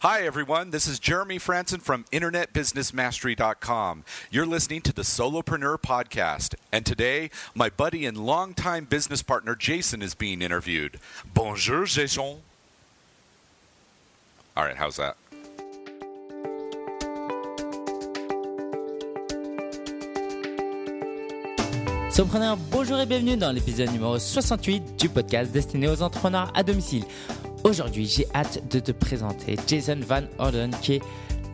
Hi, everyone. This is Jeremy Frandsen from InternetBusinessMastery.com. You're listening to the Solopreneur Podcast. And today, my buddy and longtime business partner Jason is being interviewed. Bonjour, Jason. All right, how's that? Solopreneur, bonjour et bienvenue dans l'épisode numéro 68 du podcast destiné aux entrepreneurs à domicile. Aujourd'hui, j'ai hâte de te présenter Jason Van Orden, qui est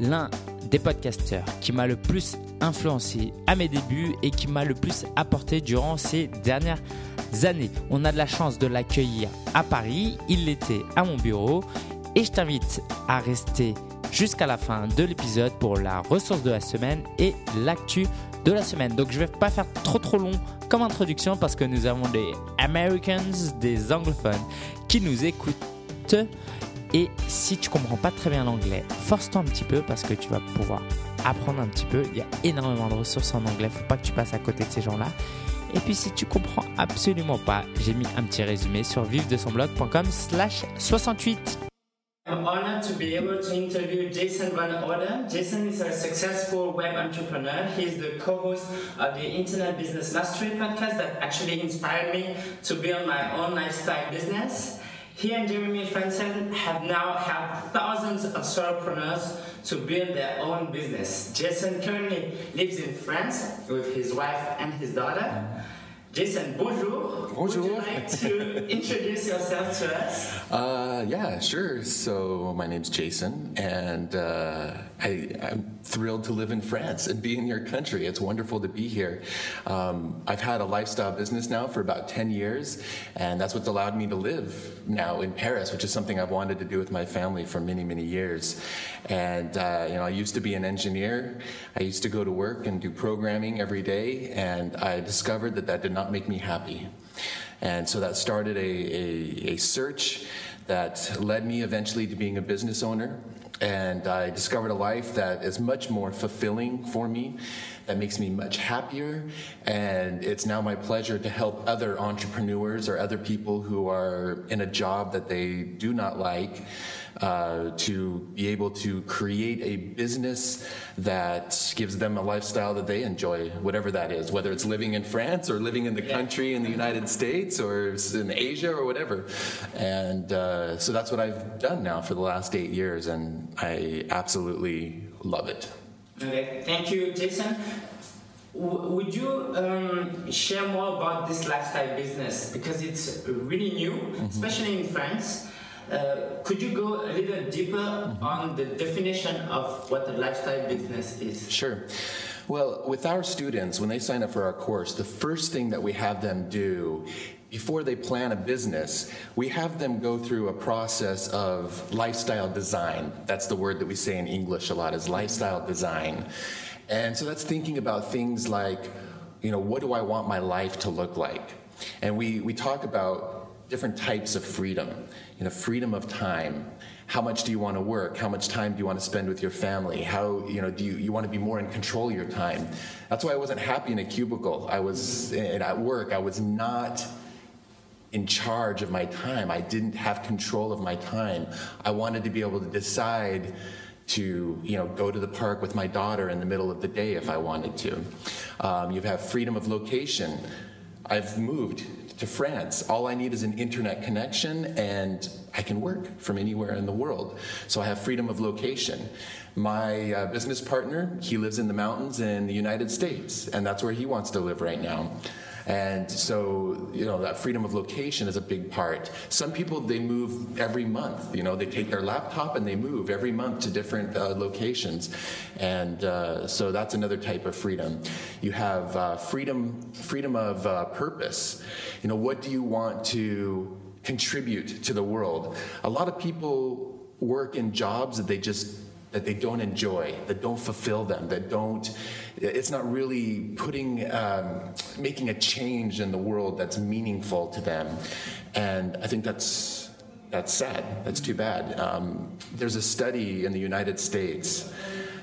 l'un des podcasteurs qui m'a le plus influencé à mes débuts et qui m'a le plus apporté durant ces dernières années. On a de la chance de l'accueillir à Paris, il l'était à mon bureau et je t'invite à rester jusqu'à la fin de l'épisode pour la ressource de la semaine et l'actu de la semaine. Donc je vais pas faire trop trop long comme introduction parce que nous avons des Americans, des anglophones qui nous écoutent et si tu comprends pas très bien l'anglais, force-toi un petit peu parce que tu vas pouvoir apprendre un petit peu. Il y a énormément de ressources en anglais, faut pas que tu passes à côté de ces gens-là. Et puis si tu comprends absolument pas, j'ai mis un petit résumé sur vivre-de-son-blog.com slash 68. I'm honored to be able to interview Jason Van Orden. Jason is a successful web entrepreneur. He is the co-host of the Internet Business Mastery podcast that actually inspired me to build my own lifestyle business. He and Jeremy Frandsen have now helped thousands of solopreneurs to build their own business. Jason currently lives in France with his wife and his daughter. Jason, bonjour. Bonjour. Would you like to introduce yourself to us? Uh, yeah, sure. So my name's Jason, and uh, I, am thrilled to live in France and be in your country. It's wonderful to be here. Um, I've had a lifestyle business now for about 10 years, and that's what's allowed me to live now in Paris, which is something I've wanted to do with my family for many, many years. And, uh, you know, I used to be an engineer. I used to go to work and do programming every day, and I discovered that that did not make me happy. And so that started a, a, a search that led me eventually to being a business owner and I discovered a life that is much more fulfilling for me, that makes me much happier. And it's now my pleasure to help other entrepreneurs or other people who are in a job that they do not like uh, to be able to create a business that gives them a lifestyle that they enjoy, whatever that is, whether it's living in France or living in the country in the United States or in Asia or whatever. And uh, so that's what I've done now for the last eight years, and I absolutely love it. Okay, thank you, Jason. would you um, share more about this lifestyle business because it's really new, mm-hmm. especially in France? Uh, could you go a little deeper mm-hmm. on the definition of what a lifestyle business is? Sure. Well, with our students, when they sign up for our course, the first thing that we have them do before they plan a business, we have them go through a process of lifestyle design. That's the word that we say in English a lot is lifestyle design. And so that's thinking about things like, you know, what do I want my life to look like? And we, we talk about different types of freedom. You know, freedom of time. How much do you want to work? How much time do you want to spend with your family? How, you know, do you, you want to be more in control of your time? That's why I wasn't happy in a cubicle. I was, at work, I was not in charge of my time. I didn't have control of my time. I wanted to be able to decide to you know go to the park with my daughter in the middle of the day if I wanted to. Um, you have freedom of location. I've moved to France. All I need is an internet connection and I can work from anywhere in the world. So I have freedom of location. My uh, business partner, he lives in the mountains in the United States, and that's where he wants to live right now. And so, you know, that freedom of location is a big part. Some people, they move every month. You know, they take their laptop and they move every month to different uh, locations. And uh, so that's another type of freedom. You have uh, freedom, freedom of uh, purpose. You know, what do you want to contribute to the world? A lot of people work in jobs that they just that they don't enjoy, that don't fulfill them, that don't, it's not really putting, um, making a change in the world that's meaningful to them. And I think that's, that's sad. That's too bad. Um, there's a study in the United States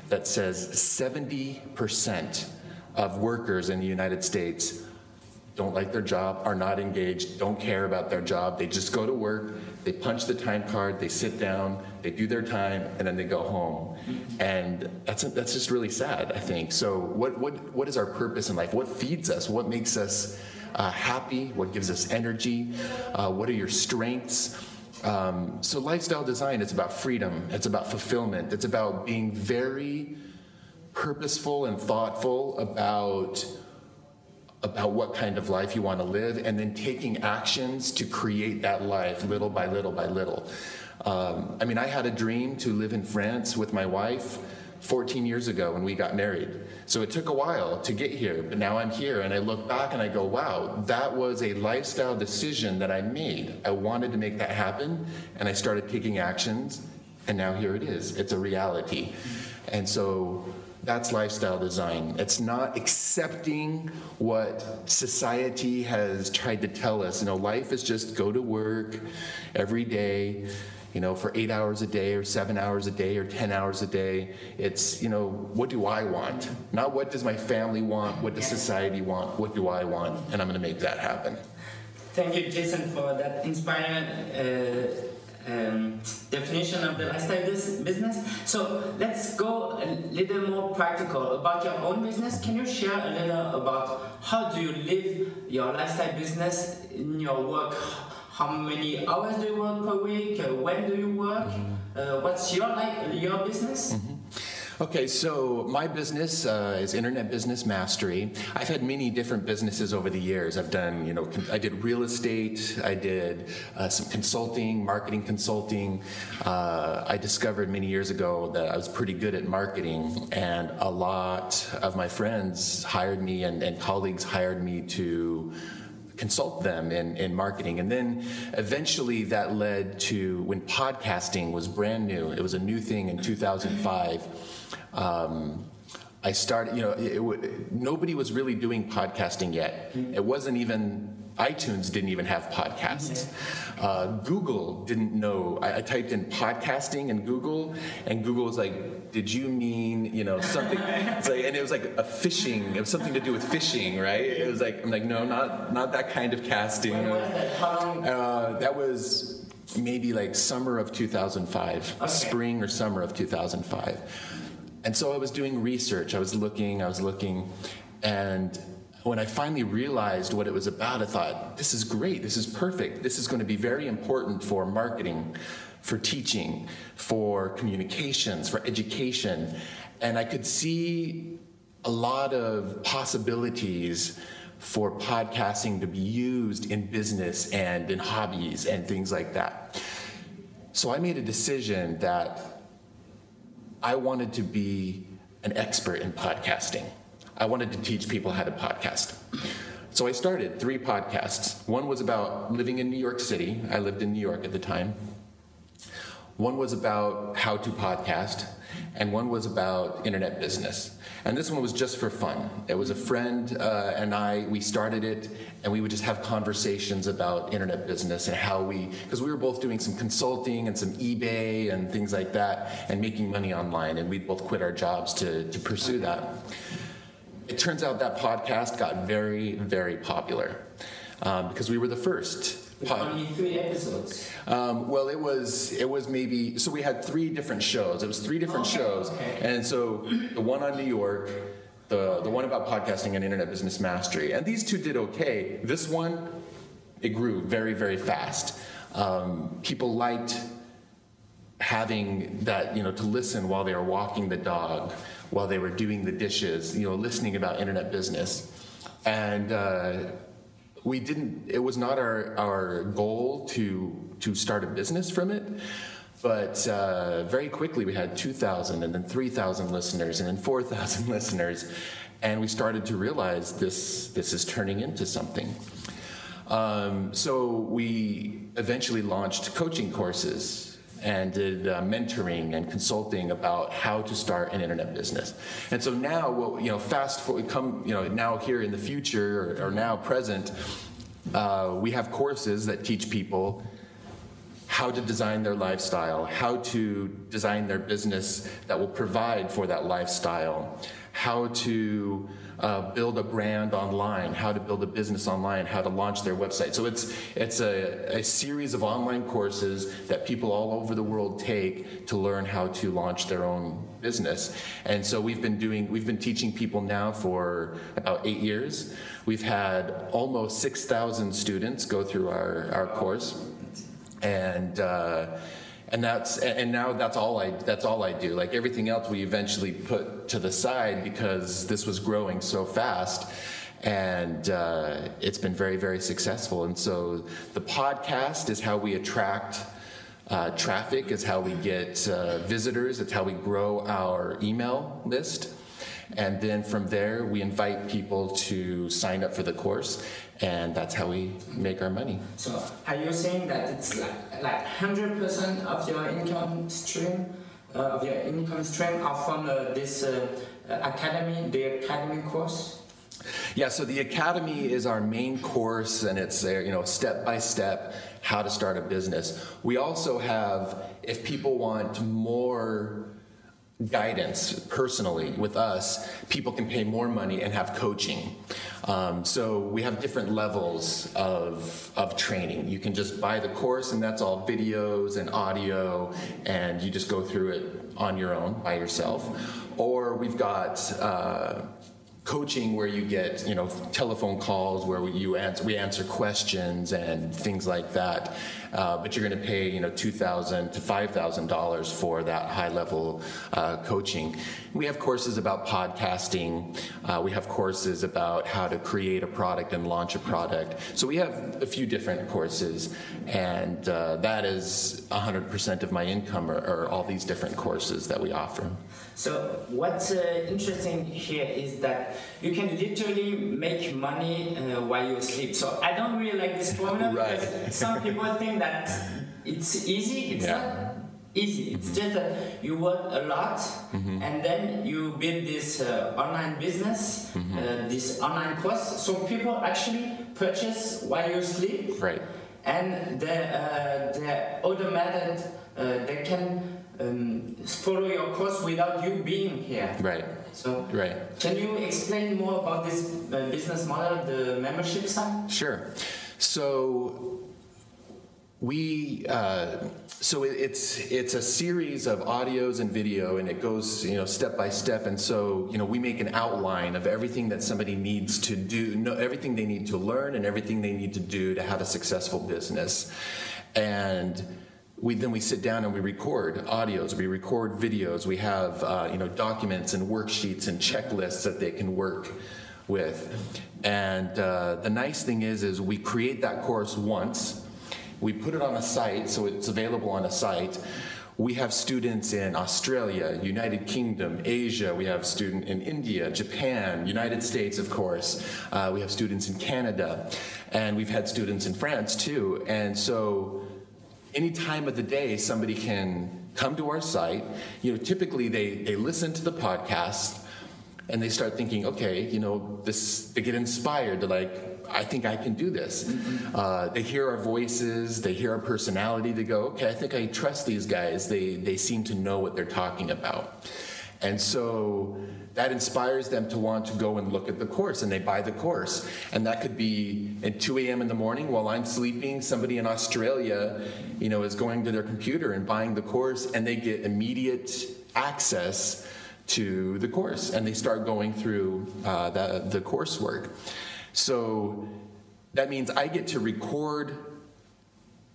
that says 70% of workers in the United States don't like their job, are not engaged, don't care about their job. They just go to work, they punch the time card, they sit down, they do their time, and then they go home. And that's, that's just really sad, I think. So, what, what, what is our purpose in life? What feeds us? What makes us uh, happy? What gives us energy? Uh, what are your strengths? Um, so, lifestyle design is about freedom, it's about fulfillment, it's about being very purposeful and thoughtful about about what kind of life you want to live and then taking actions to create that life little by little by little. Um, I mean, I had a dream to live in France with my wife 14 years ago when we got married. So it took a while to get here, but now I'm here and I look back and I go, wow, that was a lifestyle decision that I made. I wanted to make that happen and I started taking actions and now here it is. It's a reality. And so that's lifestyle design. It's not accepting what society has tried to tell us. You know, life is just go to work every day, you know, for eight hours a day or seven hours a day or 10 hours a day. It's, you know, what do I want? Not what does my family want? What does society want? What do I want? And I'm going to make that happen. Thank you, Jason, for that inspiring. Uh um, definition of the lifestyle business. So let's go a little more practical about your own business. Can you share a little about how do you live your lifestyle business in your work? How many hours do you work per week? When do you work? Mm -hmm. uh, what's your like your business? Mm -hmm. Okay, so my business uh, is Internet Business Mastery. I've had many different businesses over the years. I've done, you know, I did real estate, I did uh, some consulting, marketing consulting. Uh, I discovered many years ago that I was pretty good at marketing, and a lot of my friends hired me and, and colleagues hired me to consult them in, in marketing. And then eventually that led to when podcasting was brand new, it was a new thing in 2005. Um, I started, you know, it, it, nobody was really doing podcasting yet. It wasn't even, iTunes didn't even have podcasts. Uh, Google didn't know. I, I, typed in podcasting in Google, and Google was like, did you mean, you know, something? It's like, and it was like a fishing, it was something to do with fishing, right? It was like, I'm like, no, not, not that kind of casting. Uh, that was maybe like summer of 2005, okay. spring or summer of 2005 and so I was doing research. I was looking, I was looking, and when I finally realized what it was about, I thought, this is great, this is perfect, this is going to be very important for marketing, for teaching, for communications, for education. And I could see a lot of possibilities for podcasting to be used in business and in hobbies and things like that. So I made a decision that I wanted to be an expert in podcasting. I wanted to teach people how to podcast. So I started three podcasts. One was about living in New York City. I lived in New York at the time. One was about how to podcast, and one was about internet business. And this one was just for fun. It was a friend uh, and I, we started it, and we would just have conversations about internet business and how we, because we were both doing some consulting and some eBay and things like that, and making money online, and we both quit our jobs to, to pursue that. It turns out that podcast got very, very popular um, because we were the first only three episodes. Um, well, it was it was maybe so we had three different shows. It was three different okay. shows, okay. and so the one on New York, the the one about podcasting and internet business mastery, and these two did okay. This one, it grew very very fast. Um, people liked having that you know to listen while they were walking the dog, while they were doing the dishes, you know, listening about internet business, and. Uh, we didn't it was not our, our goal to to start a business from it but uh, very quickly we had 2000 and then 3000 listeners and then 4000 listeners and we started to realize this this is turning into something. Um, so we eventually launched coaching courses and did uh, mentoring and consulting about how to start an internet business. And so now, what you know, fast forward, come you know, now here in the future or, or now present, uh, we have courses that teach people how to design their lifestyle, how to design their business that will provide for that lifestyle, how to uh, build a brand online, how to build a business online, how to launch their website. So it's it's a, a series of online courses that people all over the world take to learn how to launch their own business. And so we've been doing we've been teaching people now for about eight years. We've had almost six thousand students go through our, our course, and. Uh, and that's and now that's all I that's all I do. Like everything else, we eventually put to the side because this was growing so fast, and uh, it's been very very successful. And so the podcast is how we attract. Uh, traffic is how we get uh, visitors. It's how we grow our email list. And then from there, we invite people to sign up for the course, and that's how we make our money. So, are you saying that it's like like hundred percent of your income stream, uh, of your income stream, are from uh, this uh, academy, the academy course? Yeah, so the academy is our main course, and it's you know step by step how to start a business. We also have, if people want more guidance personally with us, people can pay more money and have coaching. Um, so we have different levels of, of training. You can just buy the course, and that's all videos and audio, and you just go through it on your own by yourself. Or we've got uh, coaching where you get you know telephone calls where you answer we answer questions and things like that uh, but you're going to pay you know two thousand to five thousand dollars for that high level uh, coaching. We have courses about podcasting. Uh, we have courses about how to create a product and launch a product. So we have a few different courses and uh, that is 100% of my income are all these different courses that we offer. So what's uh, interesting here is that you can literally make money uh, while you sleep. So I don't really like this formula right. because some people think that it's easy. It's yeah. not easy. It's just that you work a lot mm-hmm. and then you build this uh, online business, mm-hmm. Uh, this online course. So people actually purchase while you sleep. Right. And the, uh, the other method, uh, they can um, follow your course without you being here. Right. So, right. Can you explain more about this uh, business model, the membership side? Sure. So we uh, so it's it's a series of audios and video and it goes you know step by step and so you know we make an outline of everything that somebody needs to do know everything they need to learn and everything they need to do to have a successful business and we then we sit down and we record audios, we record videos, we have uh, you know documents and worksheets and checklists that they can work with. And uh, the nice thing is, is we create that course once, we put it on a site, so it's available on a site. We have students in Australia, United Kingdom, Asia. We have students in India, Japan, United States, of course. Uh, we have students in Canada, and we've had students in France too. And so any time of the day somebody can come to our site you know typically they they listen to the podcast and they start thinking okay you know this they get inspired. They're like i think i can do this. Mm-hmm. uh, they hear our voices they hear our personality they go okay i think i trust these guys. They they seem to know what they're talking about. And so that inspires them to want to go and look at the course and they buy the course. And that could be at 2 a.m in the morning while i'm sleeping somebody in australia you know is going to their computer and buying the course and they get immediate access to the course and they start going through uh, the, the coursework. So that means i get to record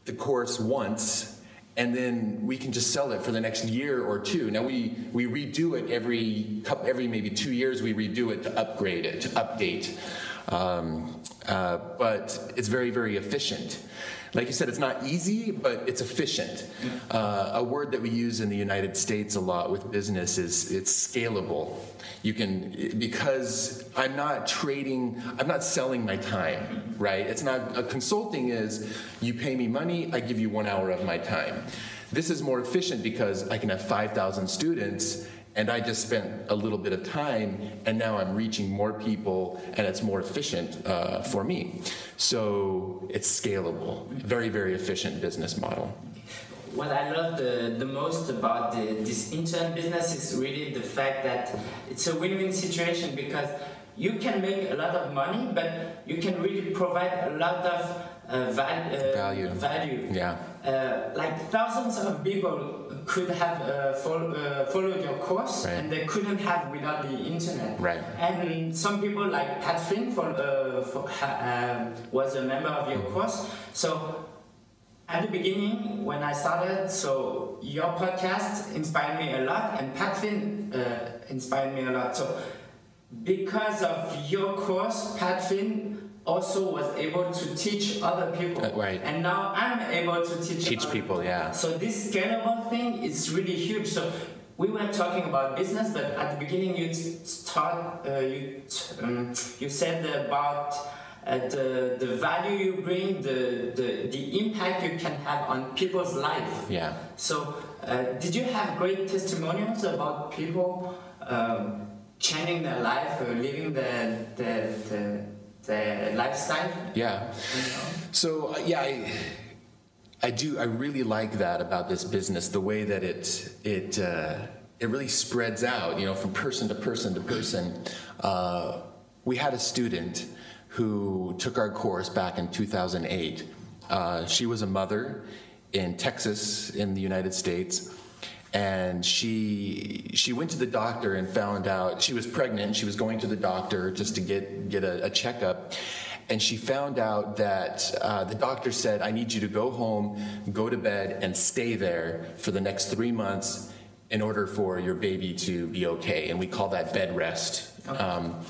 the course once and then we can just sell it for the next year or two. Now we we redo it every every maybe two years. We redo it to upgrade it to update, um, uh, but it's very very efficient. Like you said, it's not easy, but it's efficient. Uh, a word that we use in the United States a lot with business is it's scalable. You can because I'm not trading, I'm not selling my time, right? It's not a consulting is you pay me money, I give you one hour of my time. This is more efficient because I can have 5,000 students and I just spent a little bit of time, and now I'm reaching more people, and it's more efficient uh, for me. So it's scalable, very, very efficient business model. what I love the, the most about the, this intern business is really the fact that it's a win-win situation because you can make a lot of money, but you can really provide a lot of uh, val- uh, Value. Value. Yeah. Uh, like thousands of people could have uh, uh, followed your course Right. and they couldn't have without the internet. Right. And some people like Pat Flynn for, uh, for, um, was a member of your course. So at the beginning, when I started, so your podcast inspired me a lot, and Pat Flynn uh, inspired me a lot. So because of your course, Pat Flynn also was able to teach other people. Uh, right. And now I'm able to teach Teach other people, yeah. So this scalable thing is really huge. So we were talking about business, but at the beginning you start uh, you t- um, you said about uh, the the value you bring, the, the the impact you can have on people's life. Yeah. So uh, did you have great testimonials about people um, changing their life or living the the the, the lifestyle? Yeah. So yeah, I, I do. I really like that about this business. The way that it it uh, it really spreads out. You know, from person to person to person. Uh, we had a student who took our course back in 2008. Uh, she was a mother in Texas, in the United States. And she she went to the doctor and found out she was pregnant. She was going to the doctor just to get get a, a checkup, and she found out that uh, the doctor said, "I need you to go home, go to bed, and stay there for the next three months in order for your baby to be okay." And we call that bed rest. Um,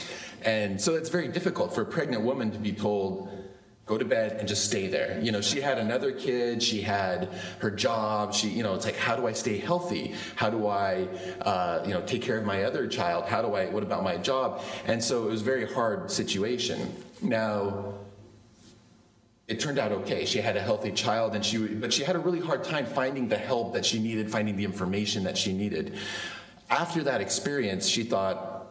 and so it's very difficult for a pregnant woman to be told, go to bed and just stay there. You know, she had another kid, she had her job, she, you know, it's like, how do I stay healthy? How do I, uh, you know, take care of my other child? How do I, what about my job? And so it was a very hard situation. Now, it turned out okay. She had a healthy child, and she, but she had a really hard time finding the help that she needed, finding the information that she needed. After that experience, she thought,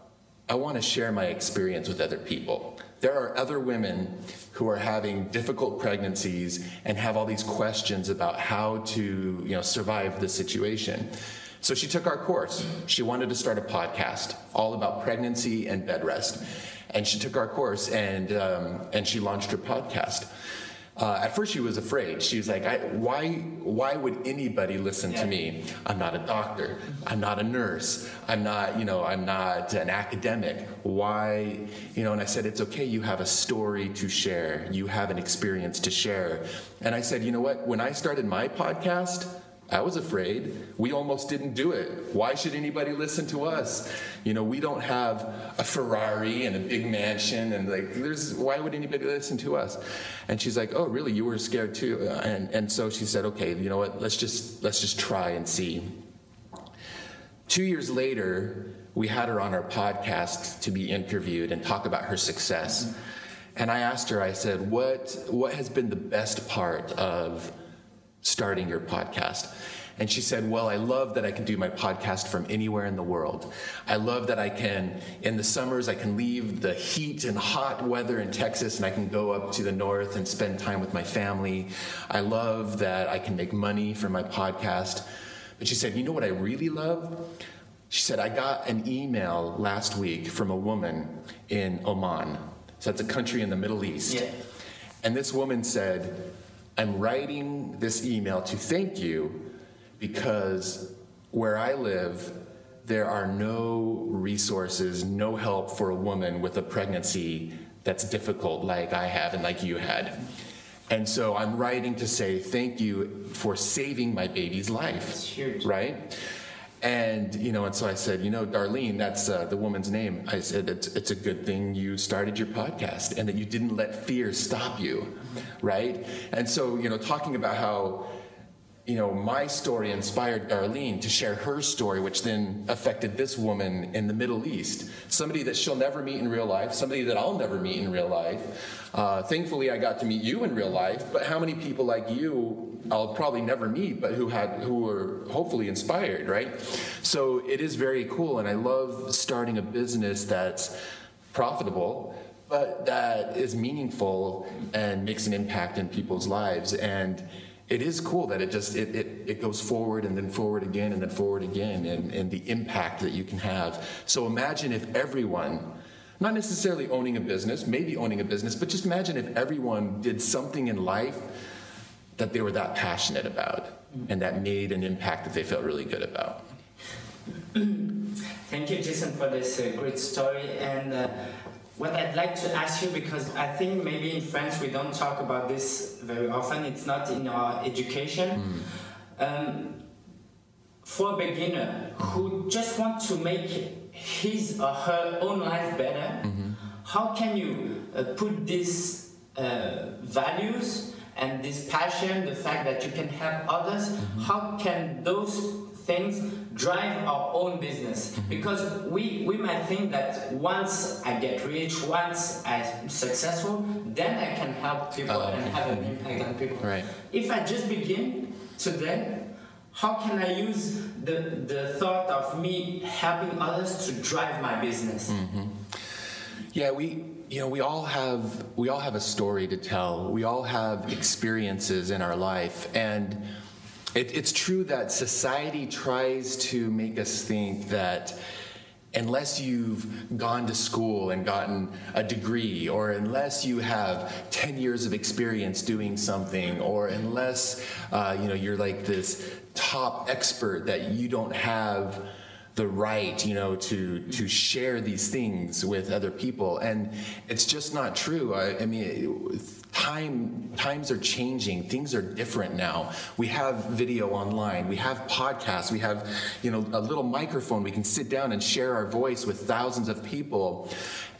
I want to share my experience with other people. There are other women who are having difficult pregnancies and have all these questions about how to, you know, survive the situation. So she took our course. She wanted to start a podcast all about pregnancy and bed rest, and she took our course and um, and she launched her podcast. Uh, at first, she was afraid. She was like, I, "Why? Why would anybody listen to me? I'm not a doctor. I'm not a nurse. I'm not, you know, I'm not an academic. Why, you know?" And I said, "It's okay. You have a story to share. You have an experience to share." And I said, "You know what? When I started my podcast." I was afraid. We almost didn't do it. Why should anybody listen to us? You know, we don't have a Ferrari and a big mansion, and like, there's why would anybody listen to us? And she's like, "Oh, really? You were scared too?" And and so she said, "Okay, you know what? Let's just let's just try and see." Two years later, we had her on our podcast to be interviewed and talk about her success. And I asked her, I said, "What what has been the best part of starting your podcast?" And she said, Well, I love that I can do my podcast from anywhere in the world. I love that I can, in the summers, I can leave the heat and hot weather in Texas and I can go up to the north and spend time with my family. I love that I can make money from my podcast. But she said, You know what I really love? She said, I got an email last week from a woman in Oman. So that's a country in the Middle East. Yeah. And this woman said, I'm writing this email to thank you because where I live, there are no resources, no help for a woman with a pregnancy that's difficult like I have and like you had. And so I'm writing to say thank you for saving my baby's life. That's huge. Right? And you know, and so I said, you know, Darlene, that's uh, the woman's name. I said it's it's a good thing you started your podcast and that you didn't let fear stop you, right? And so you know, talking about how you know my story inspired Darlene to share her story, which then affected this woman in the Middle East, somebody that she'll never meet in real life, somebody that I'll never meet in real life. Uh, thankfully, I got to meet you in real life, but how many people like you I'll probably never meet, but who had who were hopefully inspired, right? So it is very cool, and I love starting a business that's profitable, but that is meaningful and makes an impact in people's lives. And it is cool that it just it, it, it goes forward and then forward again and then forward again and, and the impact that you can have. So imagine if everyone not necessarily owning a business maybe owning a business but just imagine if everyone did something in life that they were that passionate about and that made an impact that they felt really good about. Thank you jason for this uh, great story. And uh, what I'd like to ask you, because I think maybe in France we don't talk about this very often, it's not in our education. Mm. Um, for a beginner who just want to make his or her own life better, mm-hmm. how can you uh, put these uh, values and this passion, the fact that you can help others, mm-hmm. how can those things drive our own business mm-hmm. because we we might think that once I get rich, once I'm successful, then I can help people uh, and have an impact on people. Right. If I just begin today, how can I use the the thought of me helping others to drive my business? Mm-hmm. Yeah, we you know we all have we all have a story to tell. We all have experiences in our life and it, it's true that society tries to make us think that unless you've gone to school and gotten a degree, or unless you have 10 years of experience doing something, or unless uh, you know you're like this top expert that you don't have the right, you know, to to share these things with other people, and it's just not true. I, I mean, time times are changing. Things are different now. We have video online. We have podcasts. We have you know a little microphone we can sit down and share our voice with thousands of people.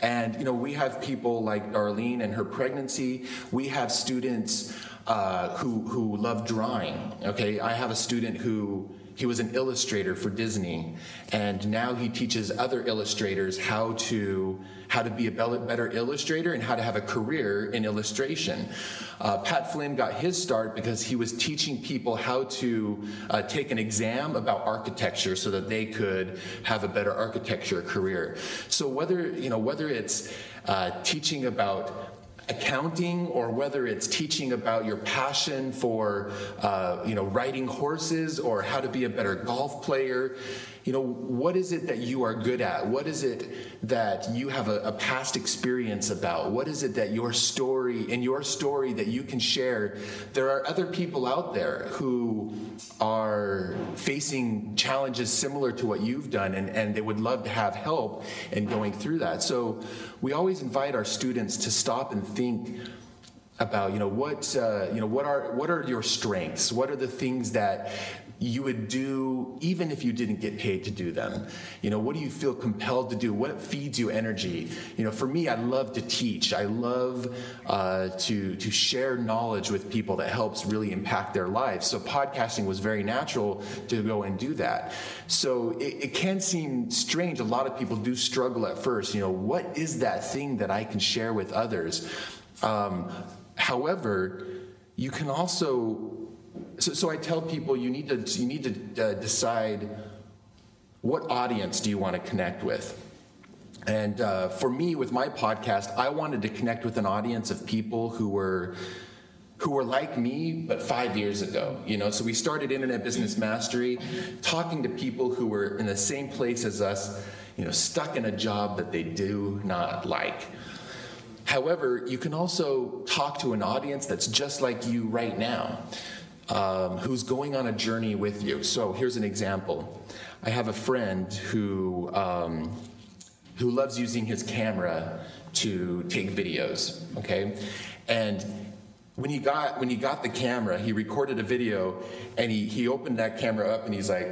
And you know we have people like darlene and her pregnancy. We have students uh, who who love drawing okay? I have a student who he was an illustrator for Disney, and now he teaches other illustrators how to how to be a better illustrator and how to have a career in illustration. Uh, Pat Flynn got his start because he was teaching people how to uh, take an exam about architecture so that they could have a better architecture career. So whether you know whether it's uh, teaching about accounting or whether it's teaching about your passion for uh, you know riding horses or how to be a better golf player you know what is it that you are good at? What is it that you have a, a past experience about? What is it that your story in your story that you can share there are other people out there who are facing challenges similar to what you've done and, and they would love to have help in going through that. So we always invite our students to stop and think about you know what uh, you know what are what are your strengths? What are the things that you would do even if you didn't get paid to do them. You know what do you feel compelled to do? What feeds you energy? You know for me i love to teach. I love uh, to to share knowledge with people that helps really impact their lives. So podcasting was very natural to go and do that. So it, it can seem strange. A lot of people do struggle at first. You know what is that thing that i can share with others? Um, however you can also so, so I tell people you need to you need to uh, decide what audience do you want to connect with. And uh, for me, with my podcast, I wanted to connect with an audience of people who were who were like me, but five years ago. You know, so we started Internet Business Mastery, talking to people who were in the same place as us. You know, stuck in a job that they do not like. However, you can also talk to an audience that's just like you right now um, who's going on a journey with you. So here's an example. I have a friend who um, who loves using his camera to take videos. Okay, and when he got when he got the camera, he recorded a video, and he he opened that camera up, and he's like,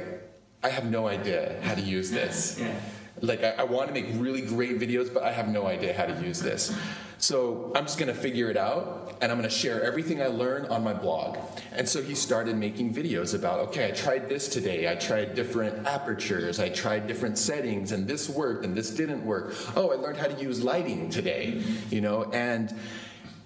"I have no idea how to use this." Yeah. Like I, I want to make really great videos, but I have no idea how to use this. So I'm just going to figure it out and I'm going to share everything I learn on my blog. And so he started making videos about, okay, I tried this today. I tried different apertures. I tried different settings and this worked and this didn't work. Oh, I learned how to use lighting today, you know, and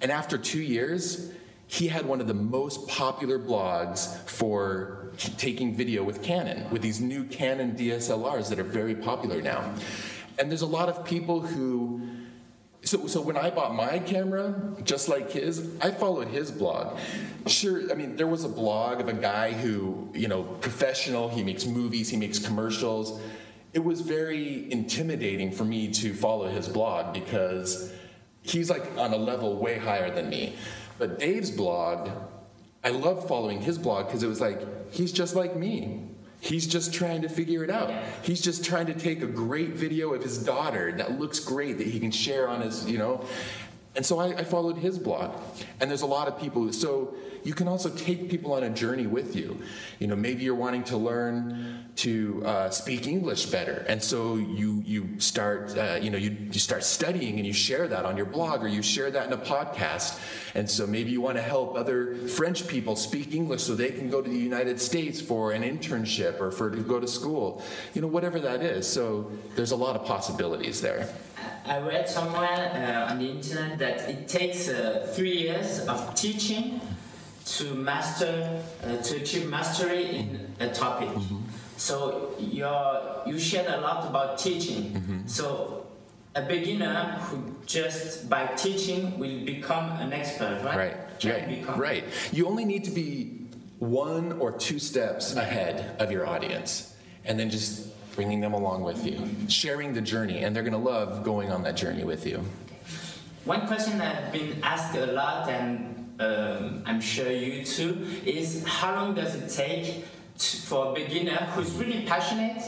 and after 2 years, he had one of the most popular blogs for taking video with Canon, with these new Canon DSLRs that are very popular now. And there's a lot of people who So, so when I bought my camera, just like his, I followed his blog. Sure, I mean, there was a blog of a guy who, you know, professional, he makes movies, he makes commercials. It was very intimidating for me to follow his blog because he's like on a level way higher than me. But Dave's blog, I loved following his blog because it was like, he's just like me. He's just trying to figure it out. He's just trying to take a great video of his daughter that looks great that he can share on his, you know. And so I, I followed his blog. And there's a lot of people. So you can also take people on a journey with you. You know, maybe you're wanting to learn to uh, speak English better, and so you you start uh, you know you, you start studying and you share that on your blog or you share that in a podcast. And so maybe you want to help other French people speak English so they can go to the United States for an internship or for to go to school. You know, whatever that is. So there's a lot of possibilities there. I read somewhere uh, on the internet that it takes uh, three years of teaching to master, uh, to achieve mastery in a topic. Mm-hmm. So you're, you shared a lot about teaching. Mm-hmm. So a beginner who just by teaching will become an expert, right? Right. right. Become. Right. You only need to be one or two steps ahead of your audience, and then just bringing them along with you, sharing the journey, and they're going to love going on that journey with you. One question I've been asked a lot, and um, I'm sure you too, is how long does it take to, for a beginner who's really passionate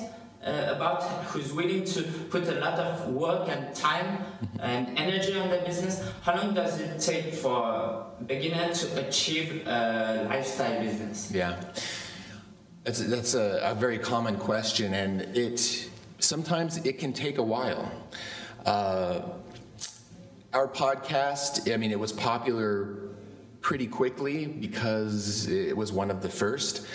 uh, about, who's willing to put a lot of work and time and energy on the business, how long does it take for a beginner to achieve a lifestyle business? Yeah. That's, that's a, a very common question, and it sometimes it can take a while. Uh, our podcast, I mean, it was popular pretty quickly because it was one of the first.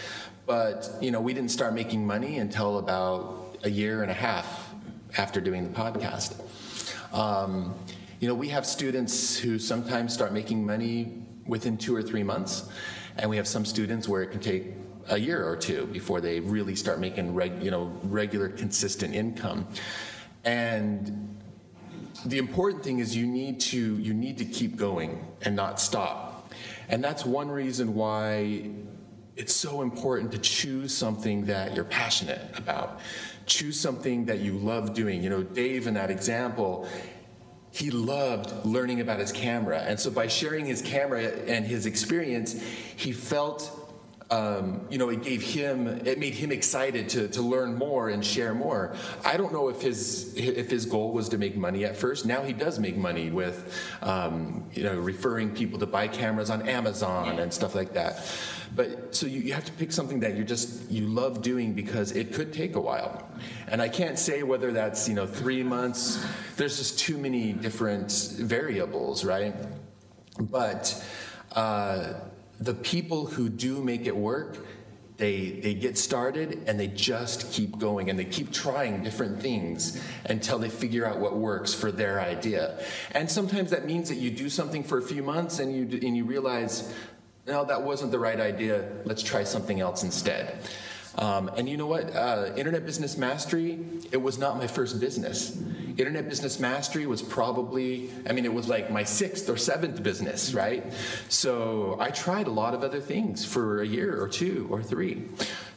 But you know, we didn't start making money until about a year and a half after doing the podcast. Um, you know, we have students who sometimes start making money within two or three months, and we have some students where it can take a year or two before they really start making reg, you know regular consistent income. And the important thing is you need to you need to keep going and not stop and that's one reason why it's so important to choose something that you're passionate about. Choose something that you love doing. You know, Dave, in that example, he loved learning about his camera. And so by sharing his camera and his experience, he felt um, you know, it gave him, it made him excited to, to learn more and share more. I don't know if his if his goal was to make money at first. Now he does make money with, um, you know, referring people to buy cameras on Amazon and stuff like that. But so you, you have to pick something that you just you love doing because it could take a while. And I can't say whether that's you know three months. There's just too many different variables, right? But. Uh, the people who do make it work, they, they get started and they just keep going and they keep trying different things until they figure out what works for their idea. And sometimes that means that you do something for a few months and you, and you realize, no, that wasn't the right idea. Let's try something else instead. Um, and you know what? Uh, Internet Business Mastery, it was not my first business. Internet Business Mastery was probably, I mean, it was like my sixth or seventh business, right? So I tried a lot of other things for a year or two or three.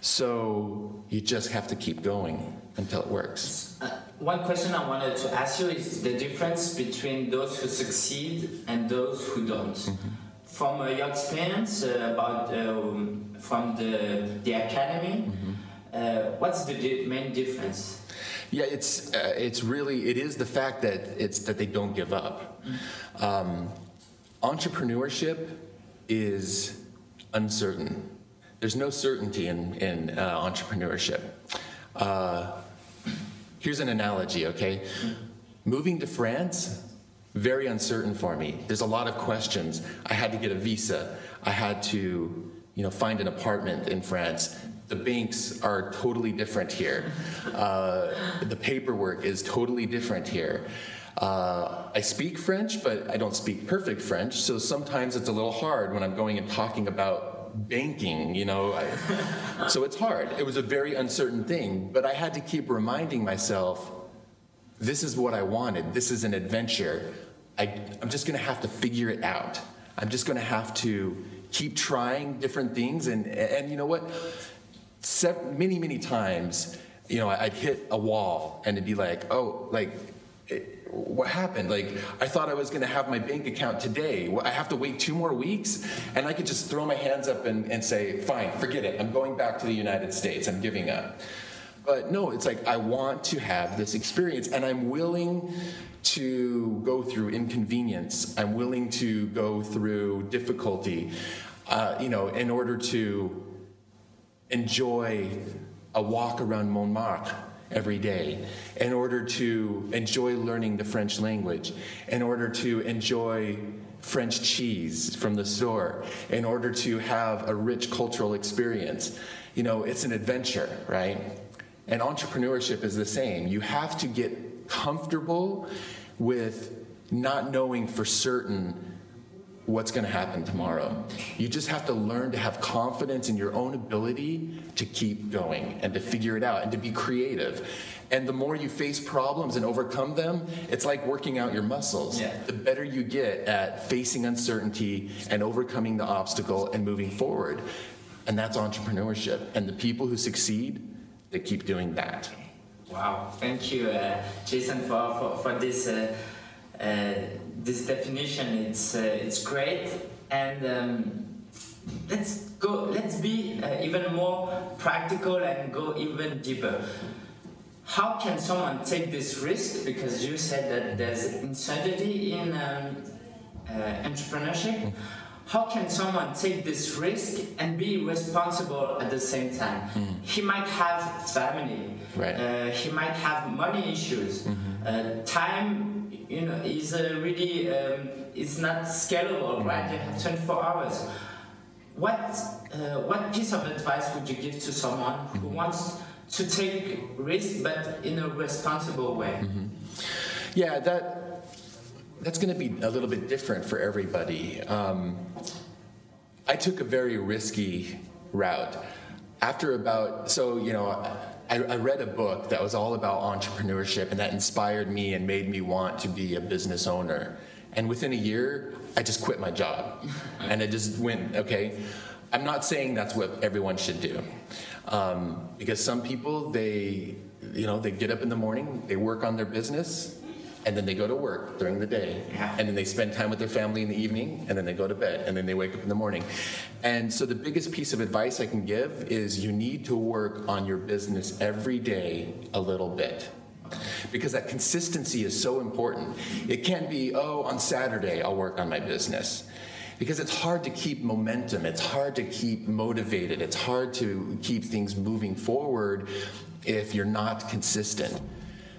So you just have to keep going until it works. Uh, one question I wanted to ask you is the difference between those who succeed and those who don't. Mm-hmm. From uh, your experience uh, about um, from the the academy, mm-hmm. Uh, what's the di- main difference? Yeah, it's uh, it's really it is the fact that it's that they don't give up. Um, entrepreneurship is uncertain. There's no certainty in in uh, entrepreneurship. Uh, here's an analogy, okay? Moving to France, very uncertain for me. There's a lot of questions. I had to get a visa. I had to, you know, find an apartment in France the banks are totally different here. Uh, the paperwork is totally different here. Uh, I speak French, but I don't speak perfect French, so sometimes it's a little hard when I'm going and talking about banking, you know. I, so it's hard. It was a very uncertain thing, but I had to keep reminding myself this is what I wanted, this is an adventure. I, I'm just going to have to figure it out. I'm just going to have to keep trying different things. And, and you know what? Many, many times, you know, I'd hit a wall and it'd be like, oh, like, it, what happened? Like, I thought I was going to have my bank account today. I have to wait two more weeks? And I could just throw my hands up and, and say, fine, forget it. I'm going back to the United States. I'm giving up. But no, it's like I want to have this experience and I'm willing to go through inconvenience. I'm willing to go through difficulty, uh, you know, in order to enjoy a walk around Montmartre every day, in order to enjoy learning the French language, in order to enjoy French cheese from the store, in order to have a rich cultural experience. You know, it's an adventure, right? And entrepreneurship is the same. You have to get comfortable with not knowing for certain what's going to happen tomorrow. You just have to learn to have confidence in your own ability to keep going and to figure it out and to be creative. And the more you face problems and overcome them, it's like working out your muscles. Yeah. The better you get at facing uncertainty and overcoming the obstacle and moving forward. And that's entrepreneurship. And the people who succeed they keep doing that. Wow, thank you, uh, Jason, for, for, for this uh, uh, this definition. It's uh, it's great, and um, let's go. Let's be uh, even more practical and go even deeper. How can someone take this risk? Because you said that there's uncertainty in um, uh, entrepreneurship how can someone take this risk and be responsible at the same time? Mm. He might have family, right. uh, he might have money issues. Mm-hmm. Uh, time, you know, is uh, really um, is not scalable, mm-hmm. right? You have 24 hours. What uh, what piece of advice would you give to someone mm-hmm. who wants to take risk but in a responsible way? Mm-hmm. Yeah, that that's going to be a little bit different for everybody. Um, I took a very risky route. After about, so, you know, I, I, read a book that was all about entrepreneurship and that inspired me and made me want to be a business owner. And within a year, I just quit my job. And I just went, okay, I'm not saying that's what everyone should do. Um, because some people, they, you know, they get up in the morning, they work on their business, and then they go to work during the day yeah. and then they spend time with their family in the evening and then they go to bed and then they wake up in the morning. And so the biggest piece of advice i can give is you need to work on your business every day a little bit because that consistency is so important. It can't be oh on saturday i'll work on my business because it's hard to keep momentum it's hard to keep motivated it's hard to keep things moving forward if you're not consistent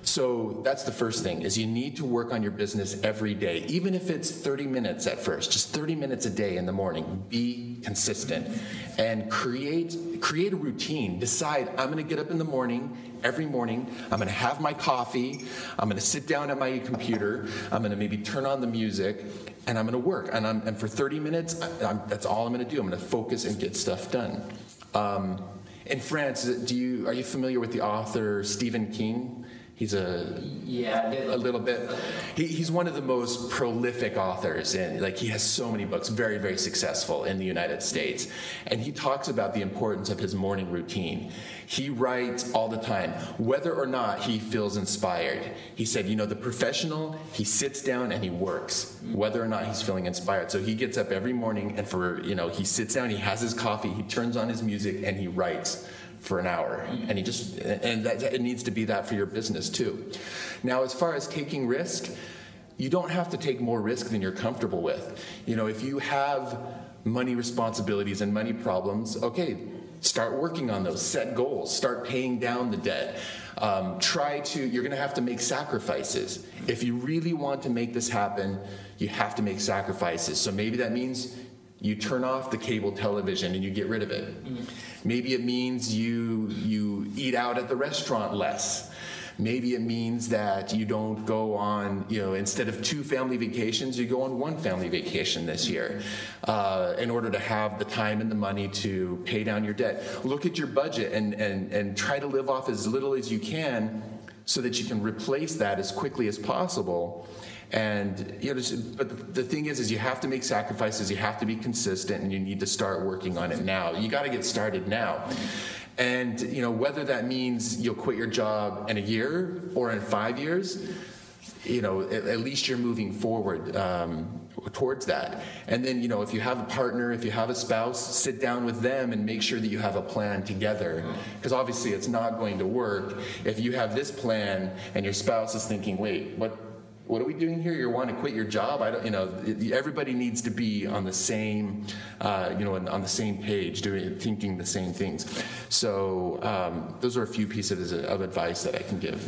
so that's the first thing is you need to work on your business every day, even if it's 30 minutes at first, just 30 minutes a day in the morning. Be consistent and create create a routine. Decide I'm going to get up in the morning every morning. I'm going to have my coffee. I'm going to sit down at my computer. I'm going to maybe turn on the music and I'm going to work. And, I'm and for 30 minutes, I, that's all I'm going to do. I'm going to focus and get stuff done. Um, in France, do you are you familiar with the author Stephen King? He's a yeah, a little bit. He, he's one of the most prolific authors, and like he has so many books, very very successful in the United States. And he talks about the importance of his morning routine. He writes all the time, whether or not he feels inspired. He said, you know, the professional, he sits down and he works, whether or not he's feeling inspired. So he gets up every morning, and for you know, he sits down, he has his coffee, he turns on his music, and he writes for an hour. And he just and that, it needs to be that for your business too. Now as far as taking risk you don't have to take more risk than you're comfortable with. You know if you have money responsibilities and money problems okay start working on those. Set goals. Start paying down the debt. Um, try to you're going to have to make sacrifices. If you really want to make this happen you have to make sacrifices. So maybe that means you turn off the cable television and you get rid of it. Mm-hmm. Maybe it means you you eat out at the restaurant less. Maybe it means that you don't go on, you know, instead of two family vacations, you go on one family vacation this year uh, in order to have the time and the money to pay down your debt. Look at your budget and, and, and try to live off as little as you can so that you can replace that as quickly as possible. And you know, but the thing is, is you have to make sacrifices. You have to be consistent, and you need to start working on it now. You got to get started now. And you know, whether that means you'll quit your job in a year or in five years, you know, at, at least you're moving forward. Um, towards that. And then, you know, if you have a partner, if you have a spouse, sit down with them and make sure that you have a plan together. Because obviously it's not going to work if you have this plan and your spouse is thinking, wait, what? What are we doing here? You want to quit your job? I don't, you know, everybody needs to be on the same, uh, you know, on the same page, doing, thinking the same things. So um, those are a few pieces of advice that I can give.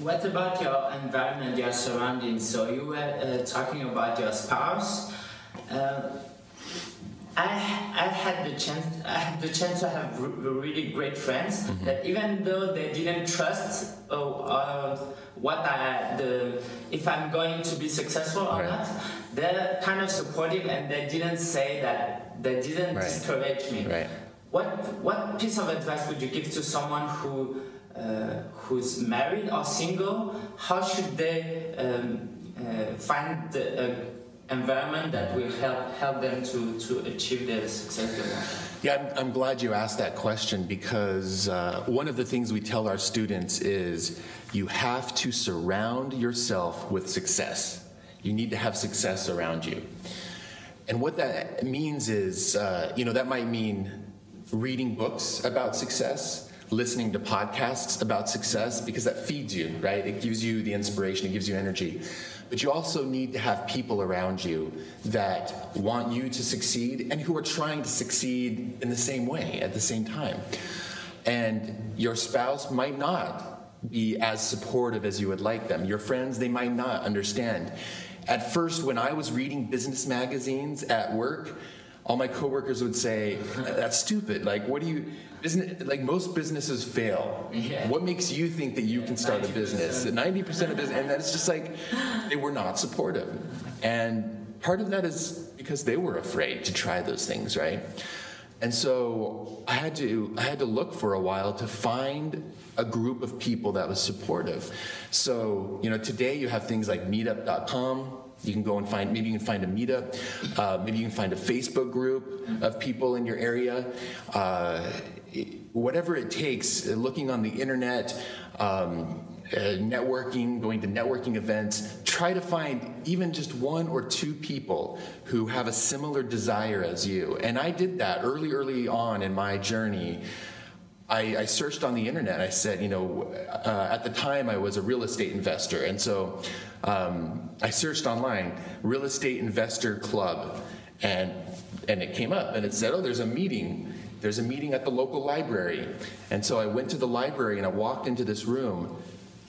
What about your environment, your surroundings? So you were uh, talking about your spouse. Uh, I, I had the chance I had the chance to have really great friends mm-hmm. that even though they didn't trust oh, uh, what I the if I'm going to be successful or right. not, they're kind of supportive and they didn't say that they didn't right. discourage me. Right. What what piece of advice would you give to someone who uh, who's married or single, how should they um, uh, find the uh, environment that will help help them to, to achieve their success Yeah, I'm, I'm glad you asked that question because uh, one of the things we tell our students is you have to surround yourself with success. You need to have success around you. And what that means is, uh, you know, that might mean reading books about success listening to podcasts about success because that feeds you, right? It gives you the inspiration, it gives you energy. But you also need to have people around you that want you to succeed and who are trying to succeed in the same way at the same time. And your spouse might not be as supportive as you would like them. Your friends, they might not understand. At first, when I was reading business magazines at work, all my coworkers would say, "That's stupid. Like, what do you? Isn't it, like most businesses fail? Yeah. What makes you think that you can start 90%. a business? Ninety percent of business, and that's just like they were not supportive, and part of that is because they were afraid to try those things, right? And so I had to I had to look for a while to find a group of people that was supportive. So you know, today you have things like Meetup.com you can go and find, maybe you can find a meetup, uh, maybe you can find a Facebook group of people in your area. Uh, whatever it takes, uh, looking on the internet, um, uh, networking, going to networking events, try to find even just one or two people who have a similar desire as you. And I did that early, early on in my journey. I, I, searched on the internet. I said, you know, uh, at the time I was a real estate investor, and so um, I searched online, real estate investor club, and and it came up, and it said, oh, there's a meeting. There's a meeting at the local library, and so I went to the library and I walked into this room,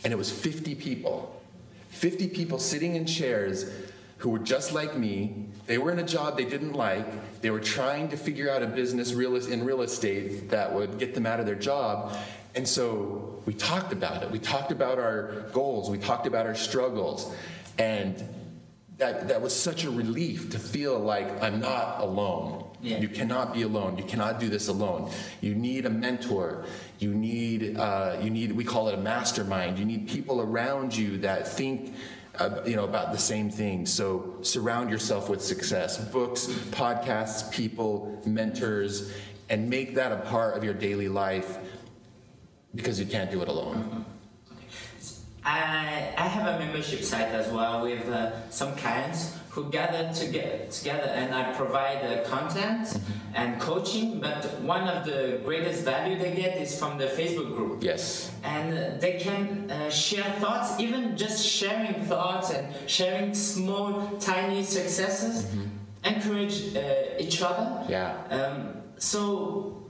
and it was 50 people, 50 people sitting in chairs who were just like me. They were in a job they didn't like. They were trying to figure out a business in real estate that would get them out of their job. And so we talked about it. We talked about our goals. We talked about our struggles. And that, that was such a relief to feel like I'm not alone. Yeah. You cannot be alone. You cannot do this alone. You need a mentor. You need, uh, you need, we call it a mastermind. You need people around you that think uh, you know about the same thing so surround yourself with success books podcasts people mentors and make that a part of your daily life because you can't do it alone I, I have a membership site as well with uh, some clients who gather to get together and I provide the content mm-hmm. and coaching. But one of the greatest value they get is from the Facebook group. Yes. And they can uh, share thoughts, even just sharing thoughts and sharing small, tiny successes, mm-hmm. encourage uh, each other. Yeah. Um, so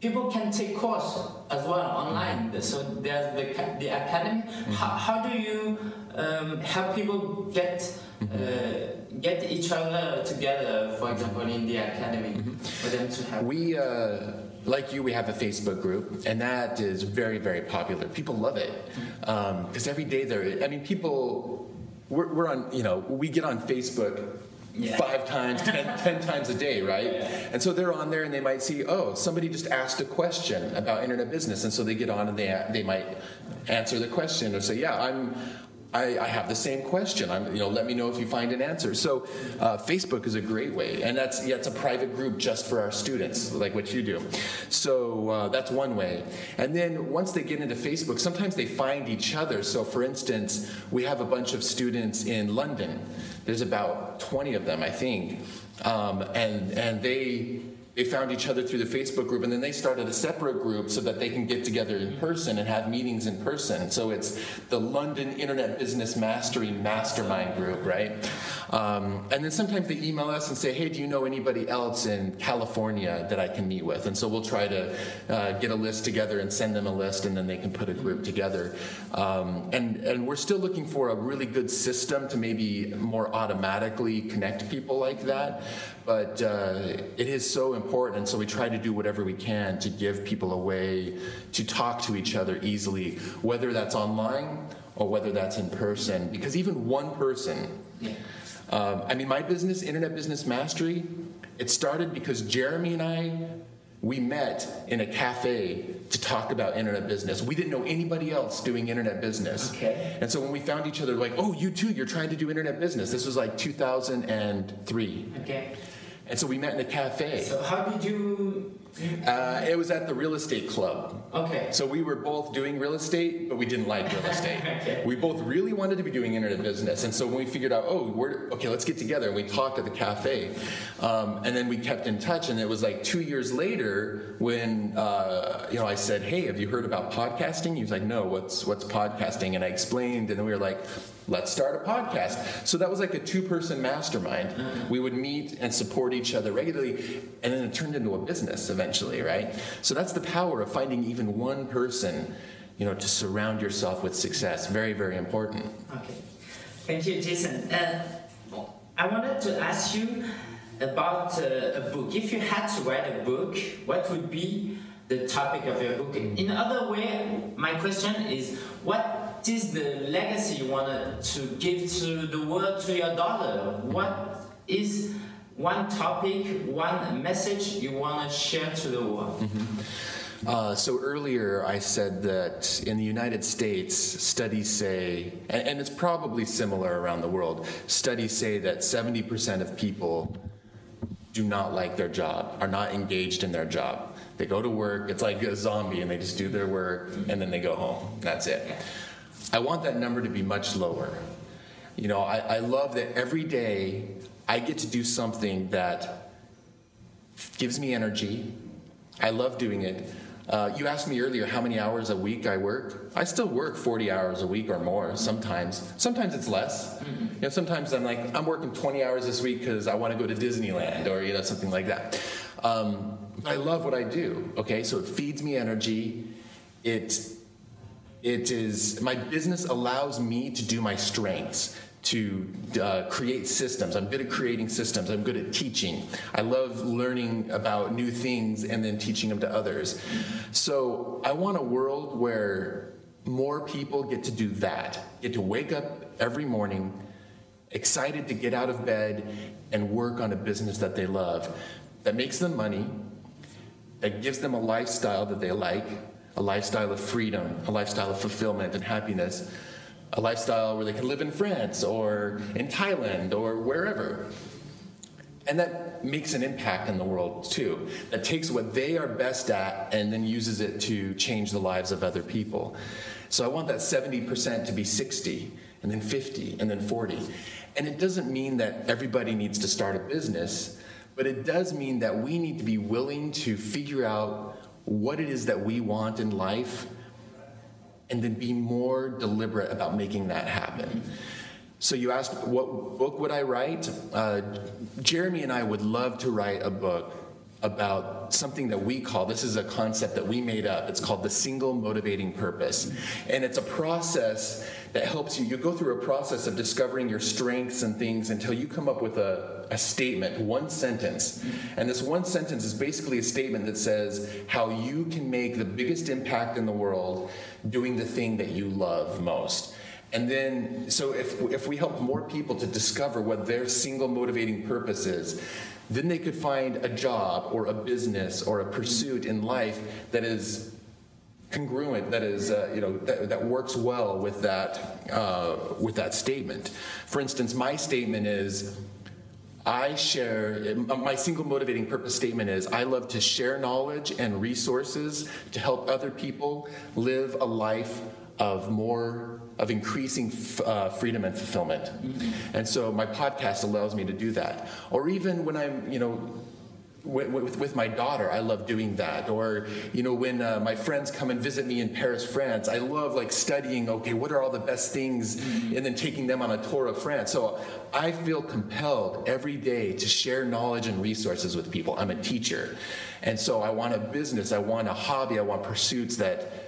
people can take course as well online. Mm-hmm. So there's the the academy. Mm-hmm. How, how do you um, help people get mm-hmm. uh, get each other together? For example, in the academy, mm-hmm. for them to have. We. Uh, like you, we have a Facebook group, and that is very, very popular. People love it because mm-hmm. um, every day there. I mean, people. We're, we're on. You know, we get on Facebook Yeah. five times, ten, ten times a day, right? And so they're on there and they might see, oh, somebody just asked a question about internet business, and so they get on and they they might answer the question or say, yeah, I'm. I, I have the same question. I'm, you know, let me know if you find an answer. So, uh, Facebook is a great way, and that's yeah, it's a private group just for our students, like what you do. So uh, that's one way. And then once they get into Facebook, sometimes they find each other. So, for instance, we have a bunch of students in London. There's about 20 of them, I think, um, and and they they found each other through the Facebook group, and then they started a separate group so that they can get together in person and have meetings in person. So it's the London Internet Business Mastery Mastermind Group, right? Um, and then sometimes they email us and say, "Hey, do you know anybody else in California that I can meet with?" And so we'll try to uh, get a list together and send them a list, and then they can put a group together. Um, and and we're still looking for a really good system to maybe more automatically connect people like that. But uh, it is so important, and so we try to do whatever we can to give people a way to talk to each other easily, whether that's online or whether that's in person. Because even one person, um, I mean, my business, Internet Business Mastery, it started because Jeremy and I, we met in a cafe to talk about internet business. We didn't know anybody else doing internet business. Okay. And so when we found each other, like, oh, you too, you're trying to do internet business. This was like 2003. Okay. And so we met in a cafe. So how did you? Uh, it was at the real estate club. Okay. So we were both doing real estate, but we didn't like real estate. Okay. We both really wanted to be doing internet business, and so when we figured out, oh, we're okay, let's get together, and we talked at the cafe, um, and then we kept in touch. And it was like two years later when uh, you know I said, hey, have you heard about podcasting? He was like, no, what's what's podcasting? And I explained, and then we were like. Let's start a podcast. So that was like a two person mastermind. We would meet and support each other regularly, and then it turned into a business eventually, right? So that's the power of finding even one person, you know, to surround yourself with success. Very, very important. Okay. Thank you, Jason. Uh, I wanted to ask you about uh, a book. If you had to write a book, what would be the topic of your book? In other way, my question is, what is the legacy you wanted to give to the world, to your daughter? What is one topic, one message you want to share to the world? Uh, so earlier I said that in the United States, studies say, and, and it's probably similar around the world, studies say that 70% of people do not like their job, are not engaged in their job. They go to work, it's like a zombie, and they just do their work, and then they go home. That's it. I want that number to be much lower. You know, I, I love that every day I get to do something that gives me energy. I love doing it. Uh, you asked me earlier how many hours a week I work. I still work 40 hours a week or more sometimes. Sometimes it's less. You know, sometimes I'm like, I'm working 20 hours this week because I want to go to Disneyland or, you know, something like that. Um, I love what I do, okay? So it feeds me energy. It, it is, my business allows me to do my strengths to uh, create systems. I'm good at creating systems. I'm good at teaching. I love learning about new things and then teaching them to others. So I want a world where more people get to do that, get to wake up every morning excited to get out of bed and work on a business that they love, that makes them money, that gives them a lifestyle that they like, a lifestyle of freedom, a lifestyle of fulfillment and happiness a lifestyle where they can live in France or in Thailand or wherever. And that makes an impact in the world too. That takes what they are best at and then uses it to change the lives of other people. So I want that 70% to be 60, and then 50, and then 40. And it doesn't mean that everybody needs to start a business, but it does mean that we need to be willing to figure out what it is that we want in life and then be more deliberate about making that happen. So you asked, what book would I write? Uh, Jeremy and I would love to write a book about something that we call this is a concept that we made up it's called the single motivating purpose and it's a process that helps you you go through a process of discovering your strengths and things until you come up with a, a statement one sentence. And this one sentence is basically a statement that says how you can make the biggest impact in the world doing the thing that you love most. And then, so if, if we help more people to discover what their single motivating purpose is, then they could find a job or a business or a pursuit in life that is congruent that is uh, you know that, that, works well with that uh, with that statement. For instance my statement is I share, my single motivating purpose statement is I love to share knowledge and resources to help other people live a life of more, of increasing uh, freedom and fulfillment. Mm-hmm. And so my podcast allows me to do that. Or even when I'm, you know, with, with, with, my daughter, I love doing that. Or, you know, when uh, my friends come and visit me in Paris, France, I love like studying, okay, what are all the best things, mm-hmm. and then taking them on a tour of France. So I feel compelled every day to share knowledge and resources with people. I'm a teacher. And so I want a business, I want a hobby, I want pursuits that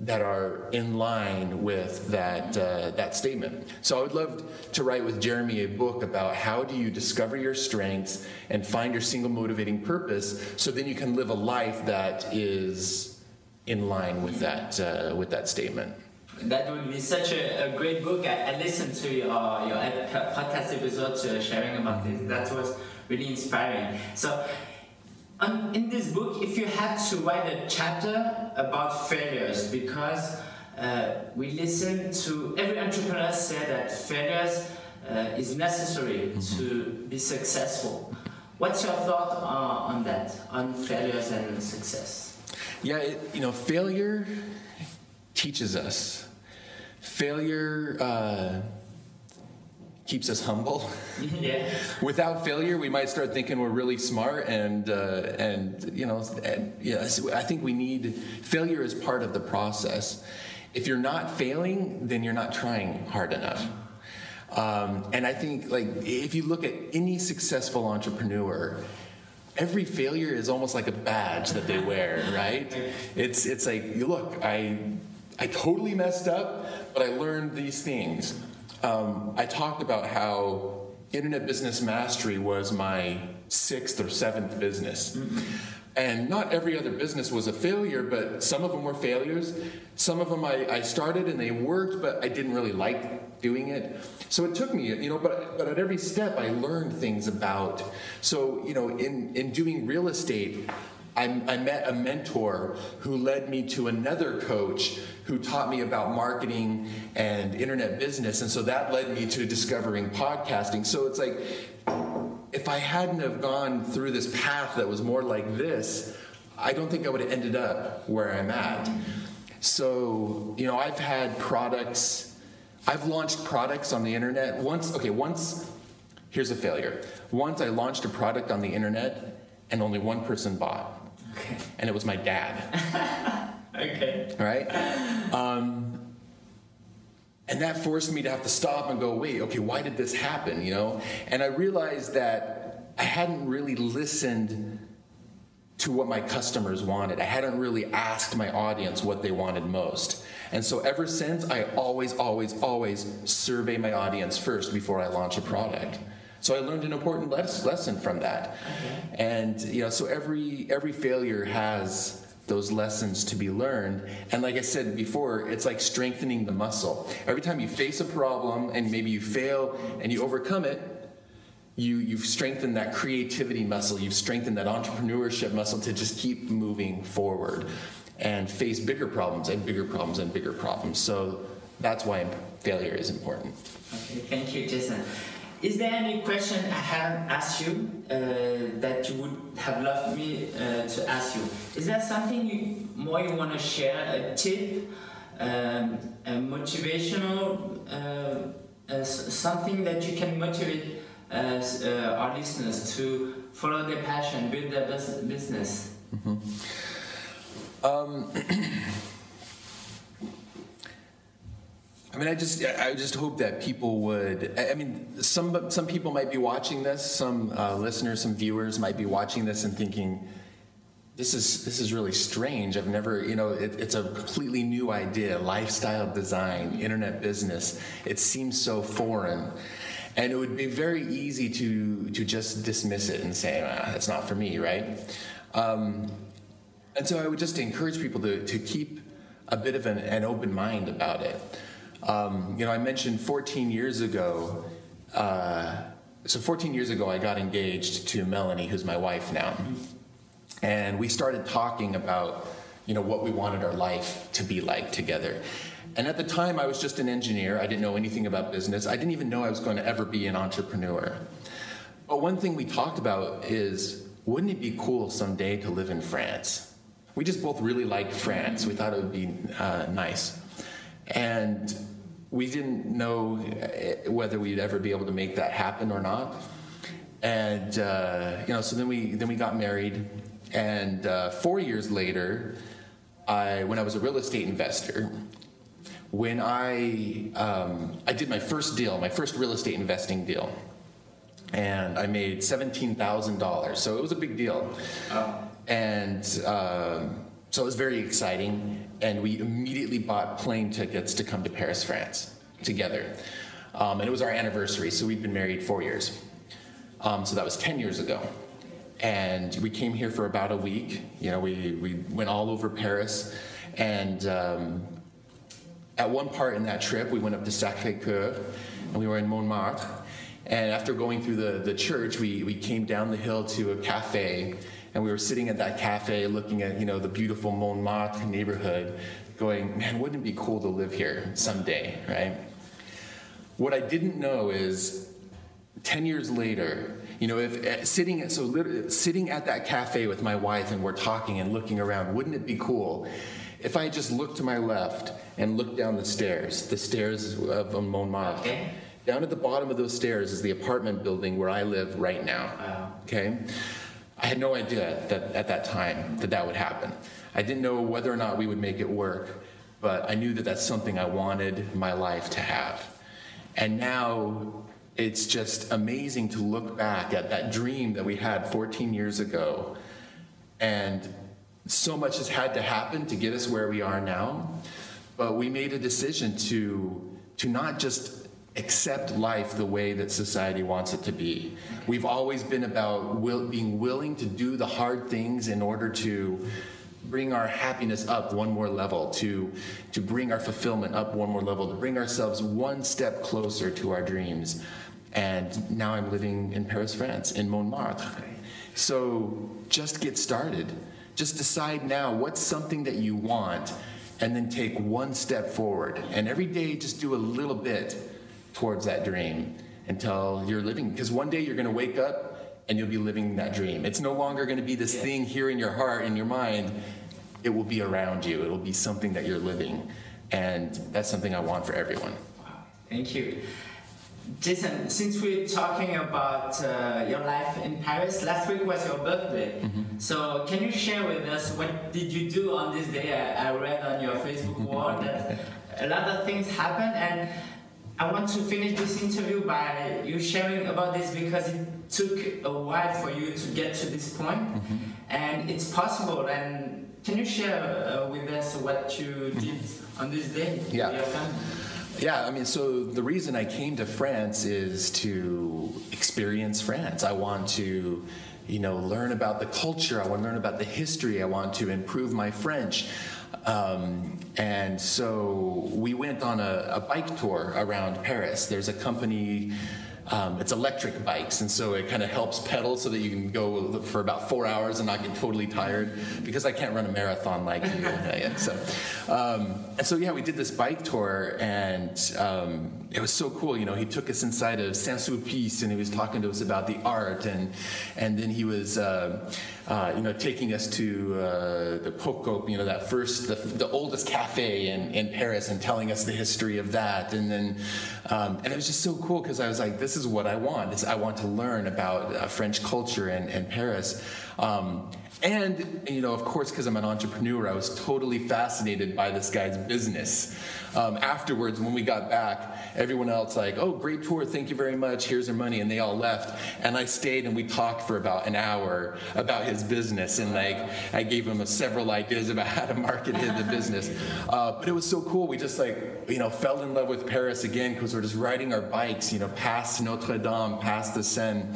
that are in line with that, uh, that statement. So I would love to write with Jeremy a book about how do you discover your strengths and find your single motivating purpose so then you can live a life that is in line with that, uh, with that statement. That would be such a, a great book. I, I, listened to your, your podcast episode uh, sharing about this. That was really inspiring. So um, in this book, if you had to write a chapter about failures, because uh, we listen to every entrepreneur say that failures uh, is necessary mm-hmm. to be successful. What's your thought on that, on failures and success? Yeah, it, you know, failure teaches us. Failure. Keeps us humble. yeah. Without failure, we might start thinking we're really smart, and uh, and you know, and, yeah. I think we need failure as part of the process. If you're not failing, then you're not trying hard enough. Um, and I think, like, if you look at any successful entrepreneur, every failure is almost like a badge that they wear, right? It's it's like, look, I I totally messed up, but I learned these things um, I talked about how Internet Business Mastery was my sixth or seventh business. Mm-hmm. And not every other business was a failure, but some of them were failures. Some of them I, I started and they worked, but I didn't really like doing it. So it took me, you know, but, but at every step I learned things about. So, you know, in, in doing real estate, I, I, met a mentor who led me to another coach who taught me about marketing and internet business. And so that led me to discovering podcasting. So it's like, if I hadn't have gone through this path that was more like this, I don't think I would have ended up where I'm at. So, you know, I've had products, I've launched products on the internet. Once, okay, once, here's a failure. Once I launched a product on the internet and only one person bought. Okay. And it was my dad. okay. Right? Um, and that forced me to have to stop and go, wait, okay, why did this happen? You know? And I realized that I hadn't really listened to what my customers wanted. I hadn't really asked my audience what they wanted most. And so ever since, I always, always, always survey my audience first before I launch a product. So I learned an important lesson from that. Okay. And you know, so every every failure has those lessons to be learned. And like I said before, it's like strengthening the muscle. Every time you face a problem and maybe you fail and you overcome it, you, you've strengthened that creativity muscle, you've strengthened that entrepreneurship muscle to just keep moving forward and face bigger problems and bigger problems and bigger problems. So that's why failure is important. Okay, thank you, Jason. Is there any question I haven't asked you uh, that you would have loved me uh, to ask you? Is there something you, more you want to share? A tip, um, a motivational, uh, uh something that you can motivate uh, uh, our listeners to follow their passion, build their business? Mm -hmm. um, I mean, I just, I just hope that people would. I mean, some some people might be watching this. Some uh, listeners, some viewers might be watching this and thinking, "This is this is really strange. I've never, you know, it, it's a completely new idea. Lifestyle design, internet business. It seems so foreign." And it would be very easy to to just dismiss it and say, ah, "That's not for me," right? Um, and so I would just encourage people to to keep a bit of an, an open mind about it. Um, you know, I mentioned 14 years ago. Uh, so 14 years ago, I got engaged to Melanie, who's my wife now, and we started talking about, you know, what we wanted our life to be like together. And at the time, I was just an engineer. I didn't know anything about business. I didn't even know I was going to ever be an entrepreneur. But one thing we talked about is, wouldn't it be cool someday to live in France? We just both really liked France. We thought it would be uh, nice. And we didn't know uh, whether we'd ever be able to make that happen or not. And uh, you know, so then we then we got married, and uh, four years later, I when I was a real estate investor, when I um, I did my first deal, my first real estate investing deal, and I made seventeen thousand dollars. So it was a big deal, and um, so it was very exciting. And we immediately bought plane tickets to come to Paris, France, together. Um, and it was our anniversary, so we'd been married four years. Um, so that was ten years ago. And we came here for about a week. You know, we, we went all over Paris, and um, at one part in that trip, we went up to Sacré Coeur and we were in Montmartre. And after going through the, the church, we, we came down the hill to a cafe and we were sitting at that cafe looking at, you know, the beautiful Montmartre neighborhood going, man, wouldn't it be cool to live here someday, right? What I didn't know is 10 years later, you know, if uh, sitting at, so literally sitting at that cafe with my wife and we're talking and looking around, wouldn't it be cool if I just looked to my left and looked down the stairs, the stairs of Montmartre? Okay. Down at the bottom of those stairs is the apartment building where I live right now. Wow. Okay? I had no idea that at that time that that would happen. I didn't know whether or not we would make it work, but I knew that that's something I wanted my life to have. And now it's just amazing to look back at that dream that we had 14 years ago. And so much has had to happen to get us where we are now. But we made a decision to, to not just accept life the way that society wants it to be. We've always been about will, being willing to do the hard things in order to bring our happiness up one more level, to, to bring our fulfillment up one more level, to bring ourselves one step closer to our dreams. And now I'm living in Paris, France, in Montmartre. So just get started. Just decide now what's something that you want, and then take one step forward. And every day, just do a little bit towards that dream until you're living. Because one day you're going to wake up and you'll be living that dream. It's no longer going to be this thing here in your heart, in your mind. It will be around you. It'll be something that you're living. And that's something I want for everyone. Wow. Thank you. Jason, since we're talking about uh, your life in Paris, last week was your birthday. Mm-hmm. So, can you share with us what did you do on this day? I, I read on your Facebook wall that a lot of things happened, and I want to finish this interview by you sharing about this because it took a while for you to get to this point, mm-hmm. and it's possible. And can you share uh, with us what you mm-hmm. did on this day yeah. Yeah, I mean, so the reason I came to France is to experience France. I want to, you know, learn about the culture. I want to learn about the history. I want to improve my French. Um, and so we went on a, a, bike tour around Paris. There's a company, um, it's electric bikes, and so it kind of helps pedal so that you can go for about four hours and not get totally tired because I can't run a marathon like you. so, um, and so yeah, we did this bike tour, and um, it was so cool. You know, he took us inside of Saint Sulpice, and he was talking to us about the art, and and then he was. Uh, uh, you know, taking us to uh, the Procope, you know, that first, the, the oldest cafe in, in Paris, and telling us the history of that. And then, um, and it was just so cool because I was like, this is what I want. I want to learn about uh, French culture in, in Paris. Um, and, you know, of course, because I'm an entrepreneur, I was totally fascinated by this guy's business. Um, afterwards, when we got back, everyone else like, "Oh, great tour, thank you very much. Here's your money," and they all left. And I stayed and we talked for about an hour about his business, and like I gave him several ideas about how to market the business. Uh, but it was so cool. We just like you know fell in love with Paris again because we're just riding our bikes, you know, past Notre Dame, past the Seine,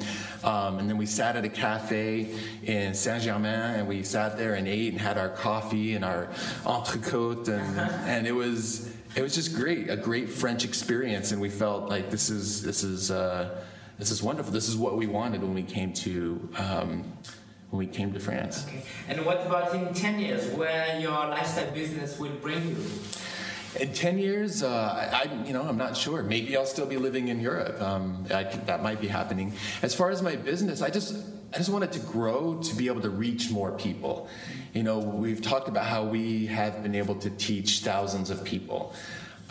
um, and then we sat at a cafe in Saint Germain, and we sat there and ate and had our coffee and our entrecôte, and and it was it was just great, a great French experience, and we felt like this is this is uh, this is wonderful. This is what we wanted when we came to um, when we came to France. Okay. And what about in 10 years, where your lifestyle business will bring you? In ten years, uh, I you know I'm not sure. Maybe I'll still be living in Europe. Um, I that might be happening. As far as my business, I just I just want it to grow to be able to reach more people. You know, we've talked about how we have been able to teach thousands of people.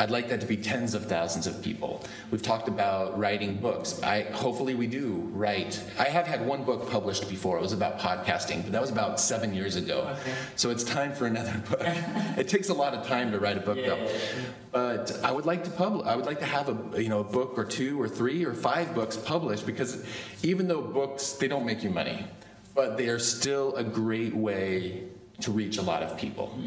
I'd like that to be tens of thousands of people. We've talked about writing books. I hopefully we do write. I have had one book published before. It was about podcasting, but that was about seven years ago. Okay. So it's time for another book. it takes a lot of time to write a book, Yeah, though. yeah, yeah. But I would like to publish. I would like to have a you know a book or two or three or five books published because even though books they don't make you money, but they are still a great way to reach a lot of people.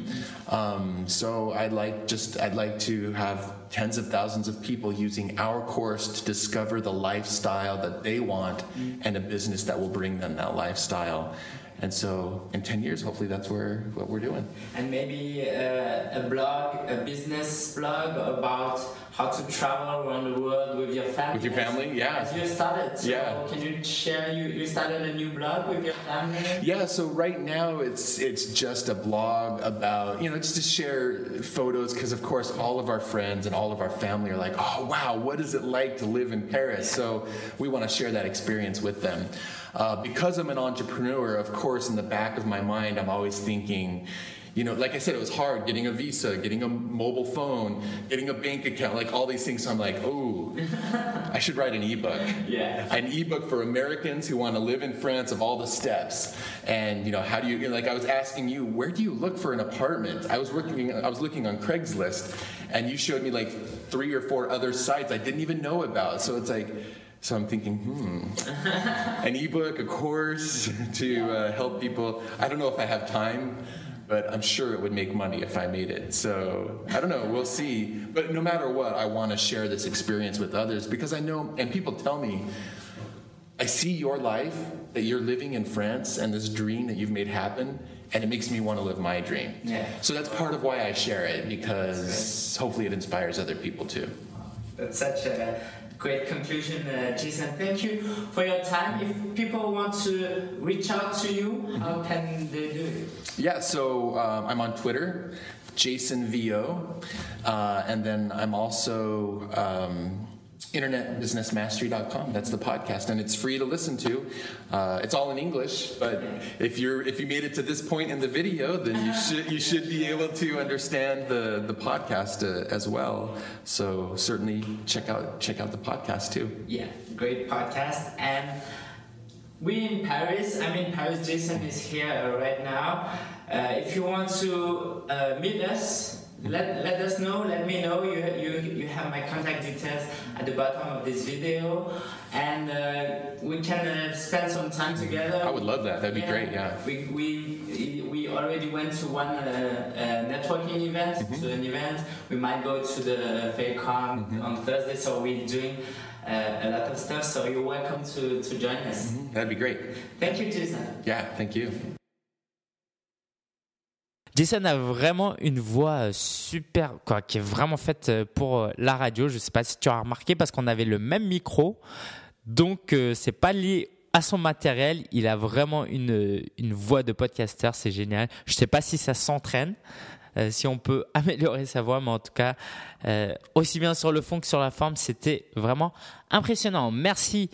Um, so I'd like just I'd like to have tens of thousands of people using our course to discover the lifestyle that they want and a business that will bring them that lifestyle. And so in 10 years, hopefully that's where what we're doing. And maybe uh, a blog, a business blog about how to travel around the world with your family. With your family, yeah. As you started. So Yeah. Can you share, you, you started a new blog with your family? Yeah, so right now it's it's just a blog about you know just to share photos because of course all of our friends and all of our family are like, oh wow, what is it like to live in Paris? So we want to share that experience with them. Uh, because I'm an entrepreneur, of course, in the back of my mind, I'm always thinking. You know, like I said, it was hard getting a visa, getting a mobile phone, getting a bank account, like all these things. So I'm like, oh, I should write an ebook Yeah. an ebook for Americans who want to live in France of all the steps. And you know, how do you, you know, like I was asking you, where do you look for an apartment? I was working, I was looking on Craigslist, and you showed me like three or four other sites I didn't even know about. So it's like. So I'm thinking, hmm, an ebook, a course to uh, help people. I don't know if I have time, but I'm sure it would make money if I made it. So I don't know, we'll see. But no matter what, I want to share this experience with others because I know, and people tell me, I see your life that you're living in France and this dream that you've made happen, and it makes me want to live my dream. Yeah. So that's part of why I share it because hopefully it inspires other people too. That's such a great conclusion, uh, Jason. Thank you for your time. If people want to reach out to you, how can they do it? Yeah, so um, I'm on Twitter, Jason VO, uh, and then I'm also um, internetbusinessmastery.com. That's the podcast, and it's free to listen to. Uh, it's all in English, but if you're if you made it to this point in the video, then you should you should be able to understand the the podcast uh, as well. So certainly check out check out the podcast too. Yeah, great podcast. And we in Paris. I'm in Paris. Jason is here right now. Uh, if you want to uh, meet us, let, let us know. Let me know. You, you you have my contact details at the bottom of this video, and uh, we can uh, spend some time together. I would love that. That'd be great. Yeah. We, we, we already went to one uh, uh, networking event, Mm-hmm. to an event. We might go to the FairCon Mm-hmm. on Thursday, so we're doing uh, a lot of stuff. So you're welcome to, to join us. That'd be great. Thank you, Jason. Yeah. Thank you. Jason a vraiment une voix euh, super, quoi, qui est vraiment faite euh, pour euh, la radio. Je ne sais pas si tu as remarqué parce qu'on avait le même micro, donc euh, c'est pas lié à son matériel. Il a vraiment une, une voix de podcasteur, c'est génial. Je ne sais pas si ça s'entraîne. si on peut améliorer sa voix, mais en tout cas, aussi bien sur le fond que sur la forme, c'était vraiment impressionnant. Merci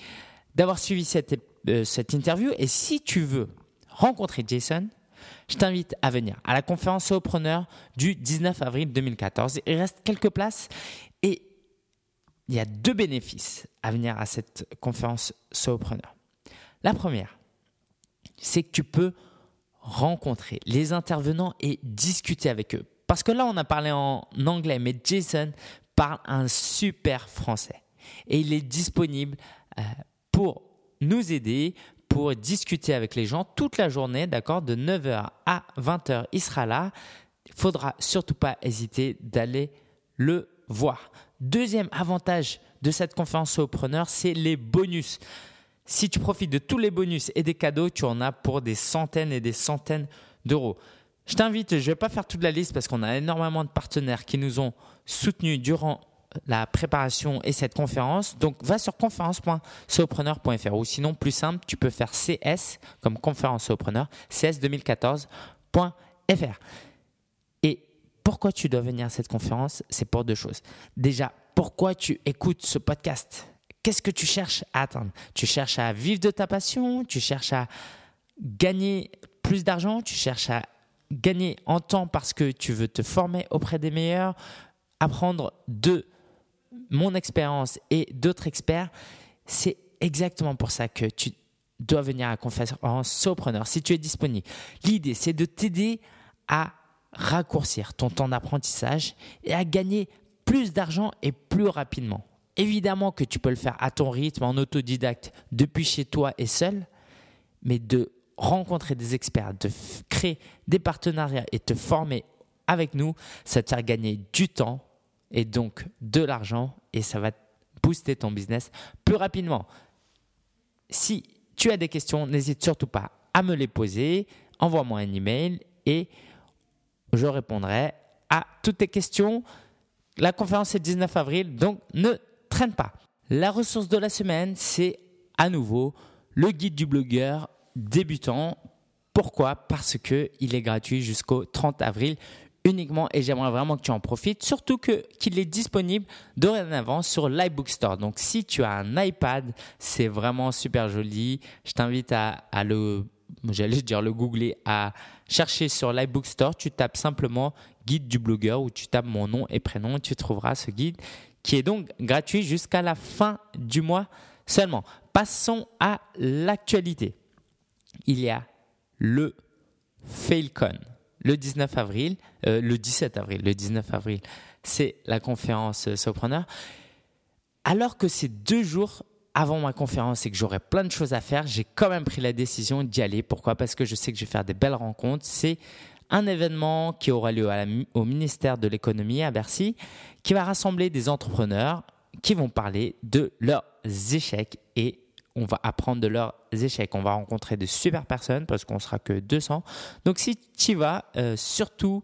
d'avoir suivi cette, cette interview. Et si tu veux rencontrer Jason, je t'invite à venir à la conférence Solopreneur du 19 avril 2014. Il reste quelques places et il y a deux bénéfices à venir à cette conférence Solopreneur. La première, c'est que tu peux rencontrer les intervenants et discuter avec eux. Parce que là, on a parlé en anglais, mais Jason parle un super français. Et il est disponible euh, pour nous aider, pour discuter avec les gens toute la journée, d'accord, de 9h à 20h, il sera là. Il faudra surtout pas hésiter d'aller le voir. Deuxième avantage de cette conférence solopreneur, c'est les bonus. Si tu profites de tous les bonus et des cadeaux, tu en as pour des centaines et des centaines d'euros. Je t'invite, je ne vais pas faire toute la liste parce qu'on a énormément de partenaires qui nous ont soutenus durant la préparation et cette conférence. Donc, va sur conférence.sopreneur.fr ou sinon, plus simple, tu peux faire CS comme conférence Sopreneur, cs2014.fr. Et pourquoi tu dois venir à cette conférence? C'est pour deux choses. Déjà, pourquoi tu écoutes ce podcast? Qu'est-ce que tu cherches à atteindre? Tu cherches à vivre de ta passion? Tu cherches à gagner plus d'argent? Tu cherches à gagner en temps parce que tu veux te former auprès des meilleurs, apprendre de mon expérience et d'autres experts, c'est exactement pour ça que tu dois venir à la conférence Sopreneur si tu es disponible. L'idée, c'est de t'aider à raccourcir ton temps d'apprentissage et à gagner plus d'argent et plus rapidement. Évidemment que tu peux le faire à ton rythme, en autodidacte, depuis chez toi et seul, mais de rencontrer des experts, de créer des partenariats et te former avec nous, ça te faire gagner du temps et donc de l'argent et ça va booster ton business plus rapidement. Si tu as des questions, n'hésite surtout pas à me les poser, envoie-moi un email et je répondrai à toutes tes questions. La conférence est le 19 avril, donc ne traîne pas. La ressource de la semaine, c'est à nouveau le guide du blogueur débutant. Pourquoi? Parce qu'il est gratuit jusqu'au 30 avril uniquement et j'aimerais vraiment que tu en profites, surtout que qu'il est disponible dorénavant sur l'iBook Store. Donc si tu as un iPad, c'est vraiment super joli. Je t'invite à, le j'allais dire le googler, à chercher sur l'iBook Store, tu tapes simplement guide du blogueur ou tu tapes mon nom et prénom et tu trouveras ce guide qui est donc gratuit jusqu'à la fin du mois seulement. Passons à l'actualité. Il y a le Failcon le 19 avril, euh, le 17 avril, le 19 avril, c'est la conférence Sopreneur. Alors que c'est deux jours avant ma conférence et que j'aurais plein de choses à faire, j'ai quand même pris la décision d'y aller. Pourquoi? Parce que je sais que je vais faire des belles rencontres. C'est un événement qui aura lieu au ministère de l'économie à Bercy, qui va rassembler des entrepreneurs qui vont parler de leurs échecs et on va apprendre de leurs échecs. On va rencontrer de super personnes parce qu'on sera que 200. Donc si tu vas, euh, surtout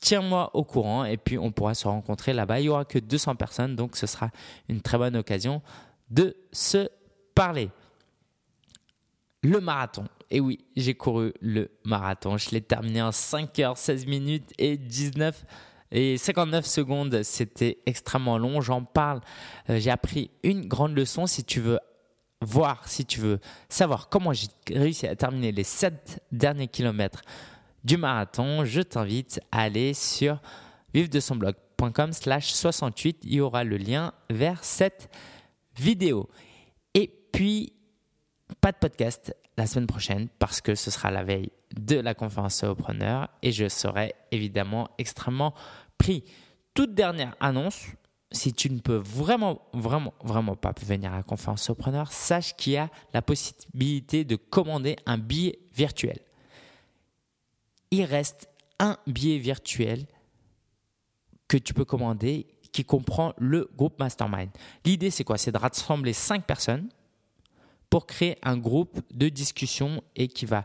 tiens-moi au courant et puis on pourra se rencontrer là-bas. Il n'y aura que 200 personnes, donc ce sera une très bonne occasion de se parler. Le marathon. Et oui, j'ai couru le marathon. Je l'ai terminé en 5 heures 16 minutes et 19 et 59 secondes. C'était extrêmement long. J'en parle. Euh, j'ai appris une grande leçon. Si tu veux voir, si tu veux savoir comment j'ai réussi à terminer les 7 derniers kilomètres du marathon, je t'invite à aller sur vivre-de-son-blog.com slash 68. Il y aura le lien vers cette vidéo. Et puis, pas de podcast la semaine prochaine parce que ce sera la veille de la conférence Preneur et je serai évidemment extrêmement pris. Toute dernière annonce, si tu ne peux vraiment, vraiment, vraiment pas venir à la conférence Sopreneur, sache qu'il y a la possibilité de commander un billet virtuel. Il reste un billet virtuel que tu peux commander qui comprend le groupe Mastermind. L'idée, c'est quoi? C'est de rassembler cinq personnes pour créer un groupe de discussion et qui va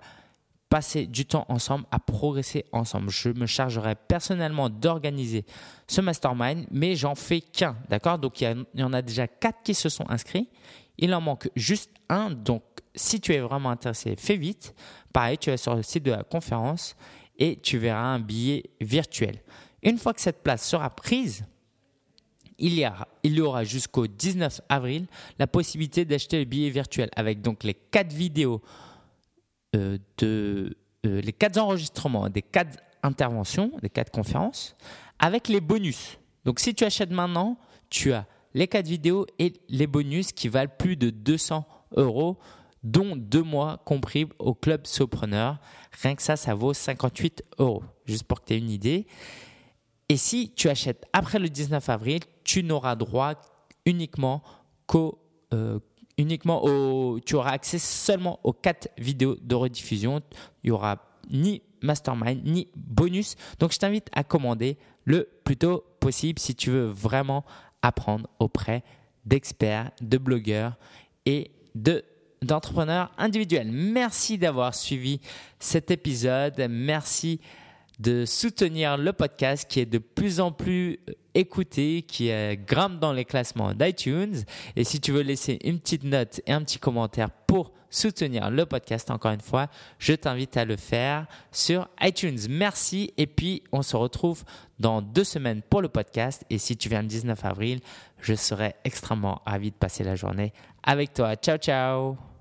passer du temps ensemble, à progresser ensemble. Je me chargerai personnellement d'organiser ce mastermind, mais j'en fais qu'un, d'accord? Donc il y, en a déjà quatre qui se sont inscrits. Il en manque juste un. Donc si tu es vraiment intéressé, fais vite. Pareil, tu vas sur le site de la conférence et tu verras un billet virtuel. Une fois que cette place sera prise, il y, il y aura jusqu'au 19 avril la possibilité d'acheter le billet virtuel avec donc les quatre vidéos de euh, les quatre enregistrements des quatre interventions, des quatre conférences, avec les bonus. Donc si tu achètes maintenant, tu as les quatre vidéos et les bonus qui valent plus de 200 euros, dont deux mois compris au club Sopreneur. Rien que ça, ça vaut 58 euros, juste pour que tu aies une idée. Et si tu achètes après le 19 avril, tu n'auras droit uniquement qu'au euh, uniquement au, tu auras accès seulement aux quatre vidéos de rediffusion. Il y aura ni mastermind ni bonus. Donc je t'invite à commander le plus tôt possible si tu veux vraiment apprendre auprès d'experts, de blogueurs et de d'entrepreneurs individuels. Merci d'avoir suivi cet épisode. Merci de soutenir le podcast qui est de plus en plus euh, écouté, qui grimpe dans les classements d'iTunes. Et si tu veux laisser une petite note et un petit commentaire pour soutenir le podcast, encore une fois, je t'invite à le faire sur iTunes. Merci et puis on se retrouve dans deux semaines pour le podcast. Et si tu viens le 19 avril, je serai extrêmement ravi de passer la journée avec toi. Ciao, ciao